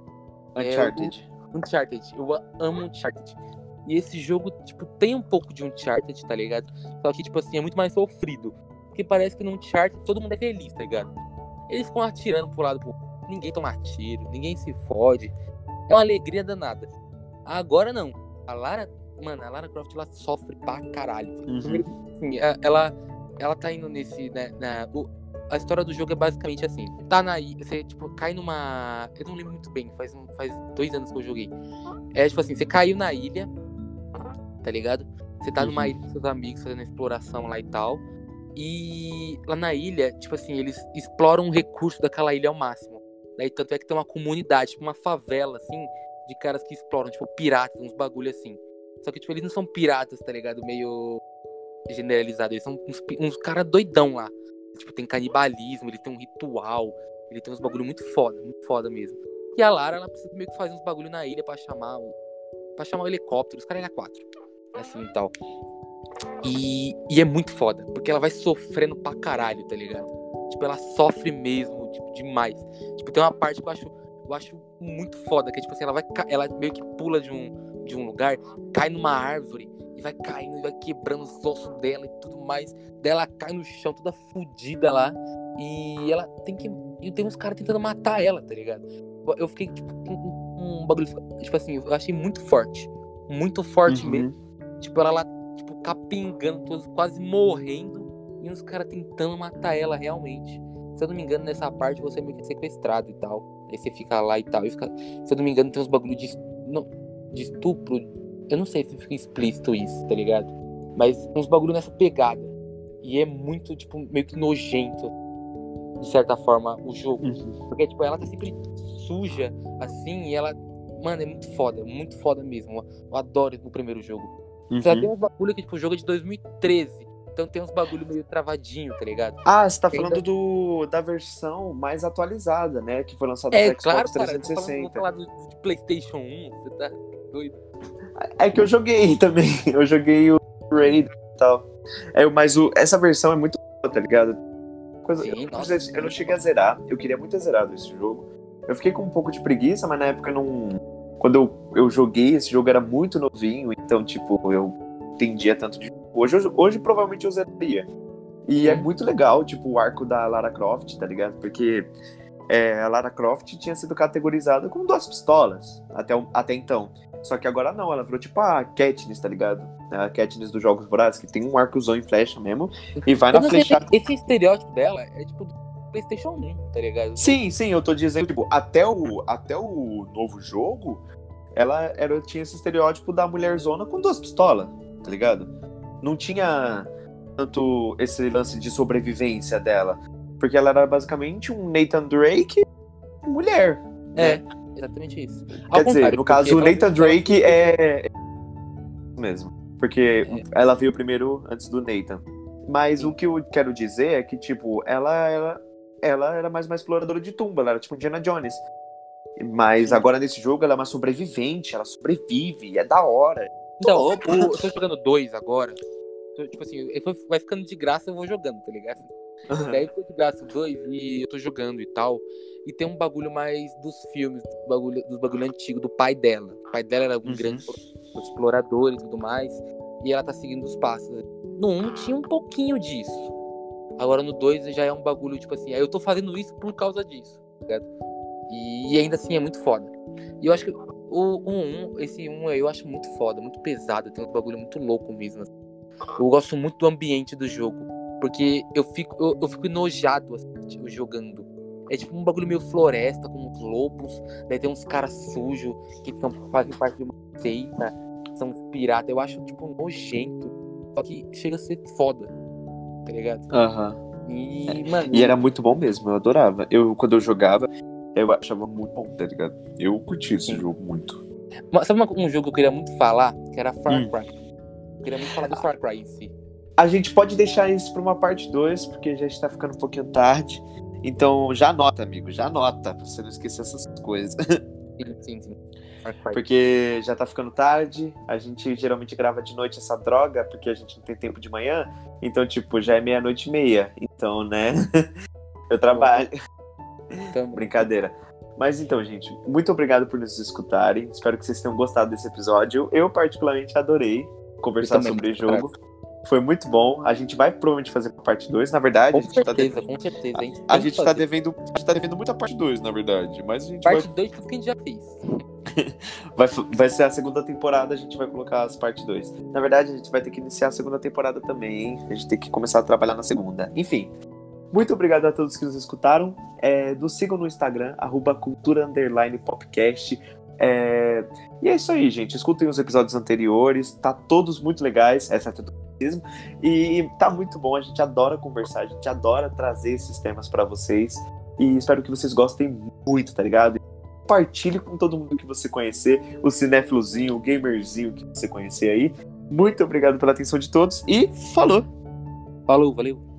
Uncharted. É o, Uncharted. Eu amo Uncharted. E esse jogo, tipo, tem um pouco de Uncharted, tá ligado? Só que, tipo assim, é muito mais sofrido. Porque parece que num chart todo mundo é feliz, tá ligado? Eles ficam atirando pro lado pro ninguém toma tiro, ninguém se fode. É uma alegria danada. Agora não. A Lara, mano, a Lara Croft ela sofre pra caralho. Uhum. Assim, é, ela, ela tá indo nesse. Né, na, o, a história do jogo é basicamente assim. Tá na você tipo cai numa, eu não lembro muito bem, faz faz dois anos que eu joguei. É tipo assim, você caiu na ilha, tá ligado? Você tá uhum. numa ilha com seus amigos fazendo exploração lá e tal. E lá na ilha, tipo assim, eles exploram o recurso daquela ilha ao máximo. Daí tanto é que tem uma comunidade, tipo uma favela, assim, de caras que exploram, tipo, piratas, uns bagulho assim. Só que, tipo, eles não são piratas, tá ligado? Meio generalizado. Eles são uns, uns caras doidão lá. Tipo, tem canibalismo, ele tem um ritual, ele tem uns bagulho muito foda, muito foda mesmo. E a Lara, ela precisa meio que fazer uns bagulho na ilha pra chamar o. pra chamar o helicóptero, os caras é quatro. Assim e tal. E, e é muito foda, porque ela vai sofrendo pra caralho, tá ligado? Tipo, ela sofre mesmo, tipo, demais. Tipo, tem uma parte que eu acho, eu acho muito foda, que é tipo assim, ela vai ela meio que pula de um, de um lugar, cai numa árvore e vai caindo e vai quebrando os ossos dela e tudo mais. Dela cai no chão toda fodida lá. E ela tem que. E tem uns caras tentando matar ela, tá ligado? Eu fiquei, tipo, um, um bagulho. Tipo assim, eu achei muito forte. Muito forte uhum. mesmo. Tipo, ela lá, capingando, todos, quase morrendo. E uns caras tentando matar ela realmente. Se eu não me engano, nessa parte você é meio que sequestrado e tal. Aí você fica lá e tal. E fica, se eu não me engano, tem uns bagulho de, não, de estupro. Eu não sei se fica explícito isso, tá ligado? Mas uns bagulho nessa pegada. E é muito, tipo, meio que nojento de certa forma, o jogo. Uhum. Porque, tipo, ela tá sempre suja, assim, e ela. Mano, é muito foda, muito foda mesmo. Eu adoro o primeiro jogo. Uhum. Só tem uns bagulho que, tipo, o jogo é de 2013. Então tem uns bagulho meio travadinho, tá ligado? Ah, você tá falando do, da versão mais atualizada, né? Que foi lançada é, no Xbox claro, 360. Cara, falando, do, de PlayStation 1, você tá doido. É que eu joguei também. Eu joguei o Raid e tal. É, mas o, essa versão é muito boa, tá ligado? Coisa, Sim, eu, não, eu, não cheguei a zerar, eu queria muito ter zerado esse jogo. Eu fiquei com um pouco de preguiça, mas na época não. Quando eu, eu joguei, esse jogo era muito novinho, então, tipo, eu entendia tanto de. Hoje, hoje, hoje provavelmente eu zeraria. E é muito legal, tipo, o arco da Lara Croft, tá ligado? Porque é, a Lara Croft tinha sido categorizada com duas pistolas até, até então. Só que agora não, ela virou tipo a Katniss, tá ligado? A Katniss dos Jogos Vorazes, que tem um arcozão em flecha mesmo, e vai eu na flechada. Esse estereótipo dela é tipo PlayStation 1, tá ligado? Sim, sim, eu tô dizendo, tipo, até o, até o novo jogo, ela era, tinha esse estereótipo da mulher zona com duas pistolas, tá ligado? Não tinha tanto esse lance de sobrevivência dela. Porque ela era basicamente um Nathan Drake mulher. É. Né? Exatamente isso. Ao Quer dizer, no caso, o Nathan Drake é. mesmo. Porque ela veio primeiro antes do Nathan. Mas Sim. o que eu quero dizer é que, tipo, ela, ela, ela era mais uma exploradora de tumba, ela era tipo Indiana Jones. Mas agora nesse jogo ela é uma sobrevivente, ela sobrevive, é da hora. Então, o, eu tô jogando dois agora. Tipo assim, vai ficando de graça, eu vou jogando, tá ligado? Uhum. Daí ficou de graça dois e eu tô jogando e tal. E tem um bagulho mais dos filmes, do bagulho, dos bagulho antigo, do pai dela. O pai dela era um uhum. grande explorador e tudo mais. E ela tá seguindo os passos. No 1 tinha um pouquinho disso. Agora no 2 já é um bagulho, tipo assim, eu tô fazendo isso por causa disso, tá ligado? E, ainda assim é muito foda. E eu acho que o 1, um, esse 1 eu acho muito foda, muito pesado, tem um bagulho muito louco mesmo. Assim. Eu gosto muito do ambiente do jogo. Porque eu fico, eu, eu fico enojado assim, tipo, jogando. É tipo um bagulho meio floresta, com uns lobos. Daí tem uns caras sujos que são, fazem parte de uma seita, são uns piratas. Eu acho, tipo, nojento. Só que chega a ser foda. Tá ligado? Aham. Uhum. E, é. mano. E era muito bom mesmo, eu adorava. Eu, quando eu jogava, eu achava muito bom, tá ligado? Eu curti esse Sim. jogo muito. Sabe um jogo que eu queria muito falar? Que era Far hum. Cry. Eu queria muito falar do Far Cry em si. A gente pode deixar isso para uma parte 2, porque já está ficando um pouquinho tarde. Então já anota, amigo, já anota, pra você não esquecer essas coisas. Sim, sim, sim. Porque já tá ficando tarde, a gente geralmente grava de noite essa droga, porque a gente não tem tempo de manhã. Então, tipo, já é meia-noite e meia. Então, né? Eu trabalho. Então... Brincadeira. Mas então, gente, muito obrigado por nos escutarem. Espero que vocês tenham gostado desse episódio. Eu, particularmente, adorei conversar sobre o jogo. Foi muito bom. A gente vai provavelmente fazer a parte 2. Na verdade, com a gente tá certeza, tá devendo... com certeza. A gente, a gente tá devendo. A gente tá devendo muita parte 2, na verdade. Mas a gente parte vai... 2 tudo que a gente já fez. vai, vai ser a segunda temporada, a gente vai colocar as parte 2. Na verdade, a gente vai ter que iniciar a segunda temporada também, hein? A gente tem que começar a trabalhar na segunda. Enfim. Muito obrigado a todos que nos escutaram. É, nos sigam no Instagram, arroba cultura popcast. É... E é isso aí, gente. Escutem os episódios anteriores, tá todos muito legais, exceto do racismo. E tá muito bom, a gente adora conversar, a gente adora trazer esses temas para vocês. E espero que vocês gostem muito, tá ligado? Compartilhe com todo mundo que você conhecer, o cinéfilozinho, o gamerzinho que você conhecer aí. Muito obrigado pela atenção de todos e falou! Falou, valeu!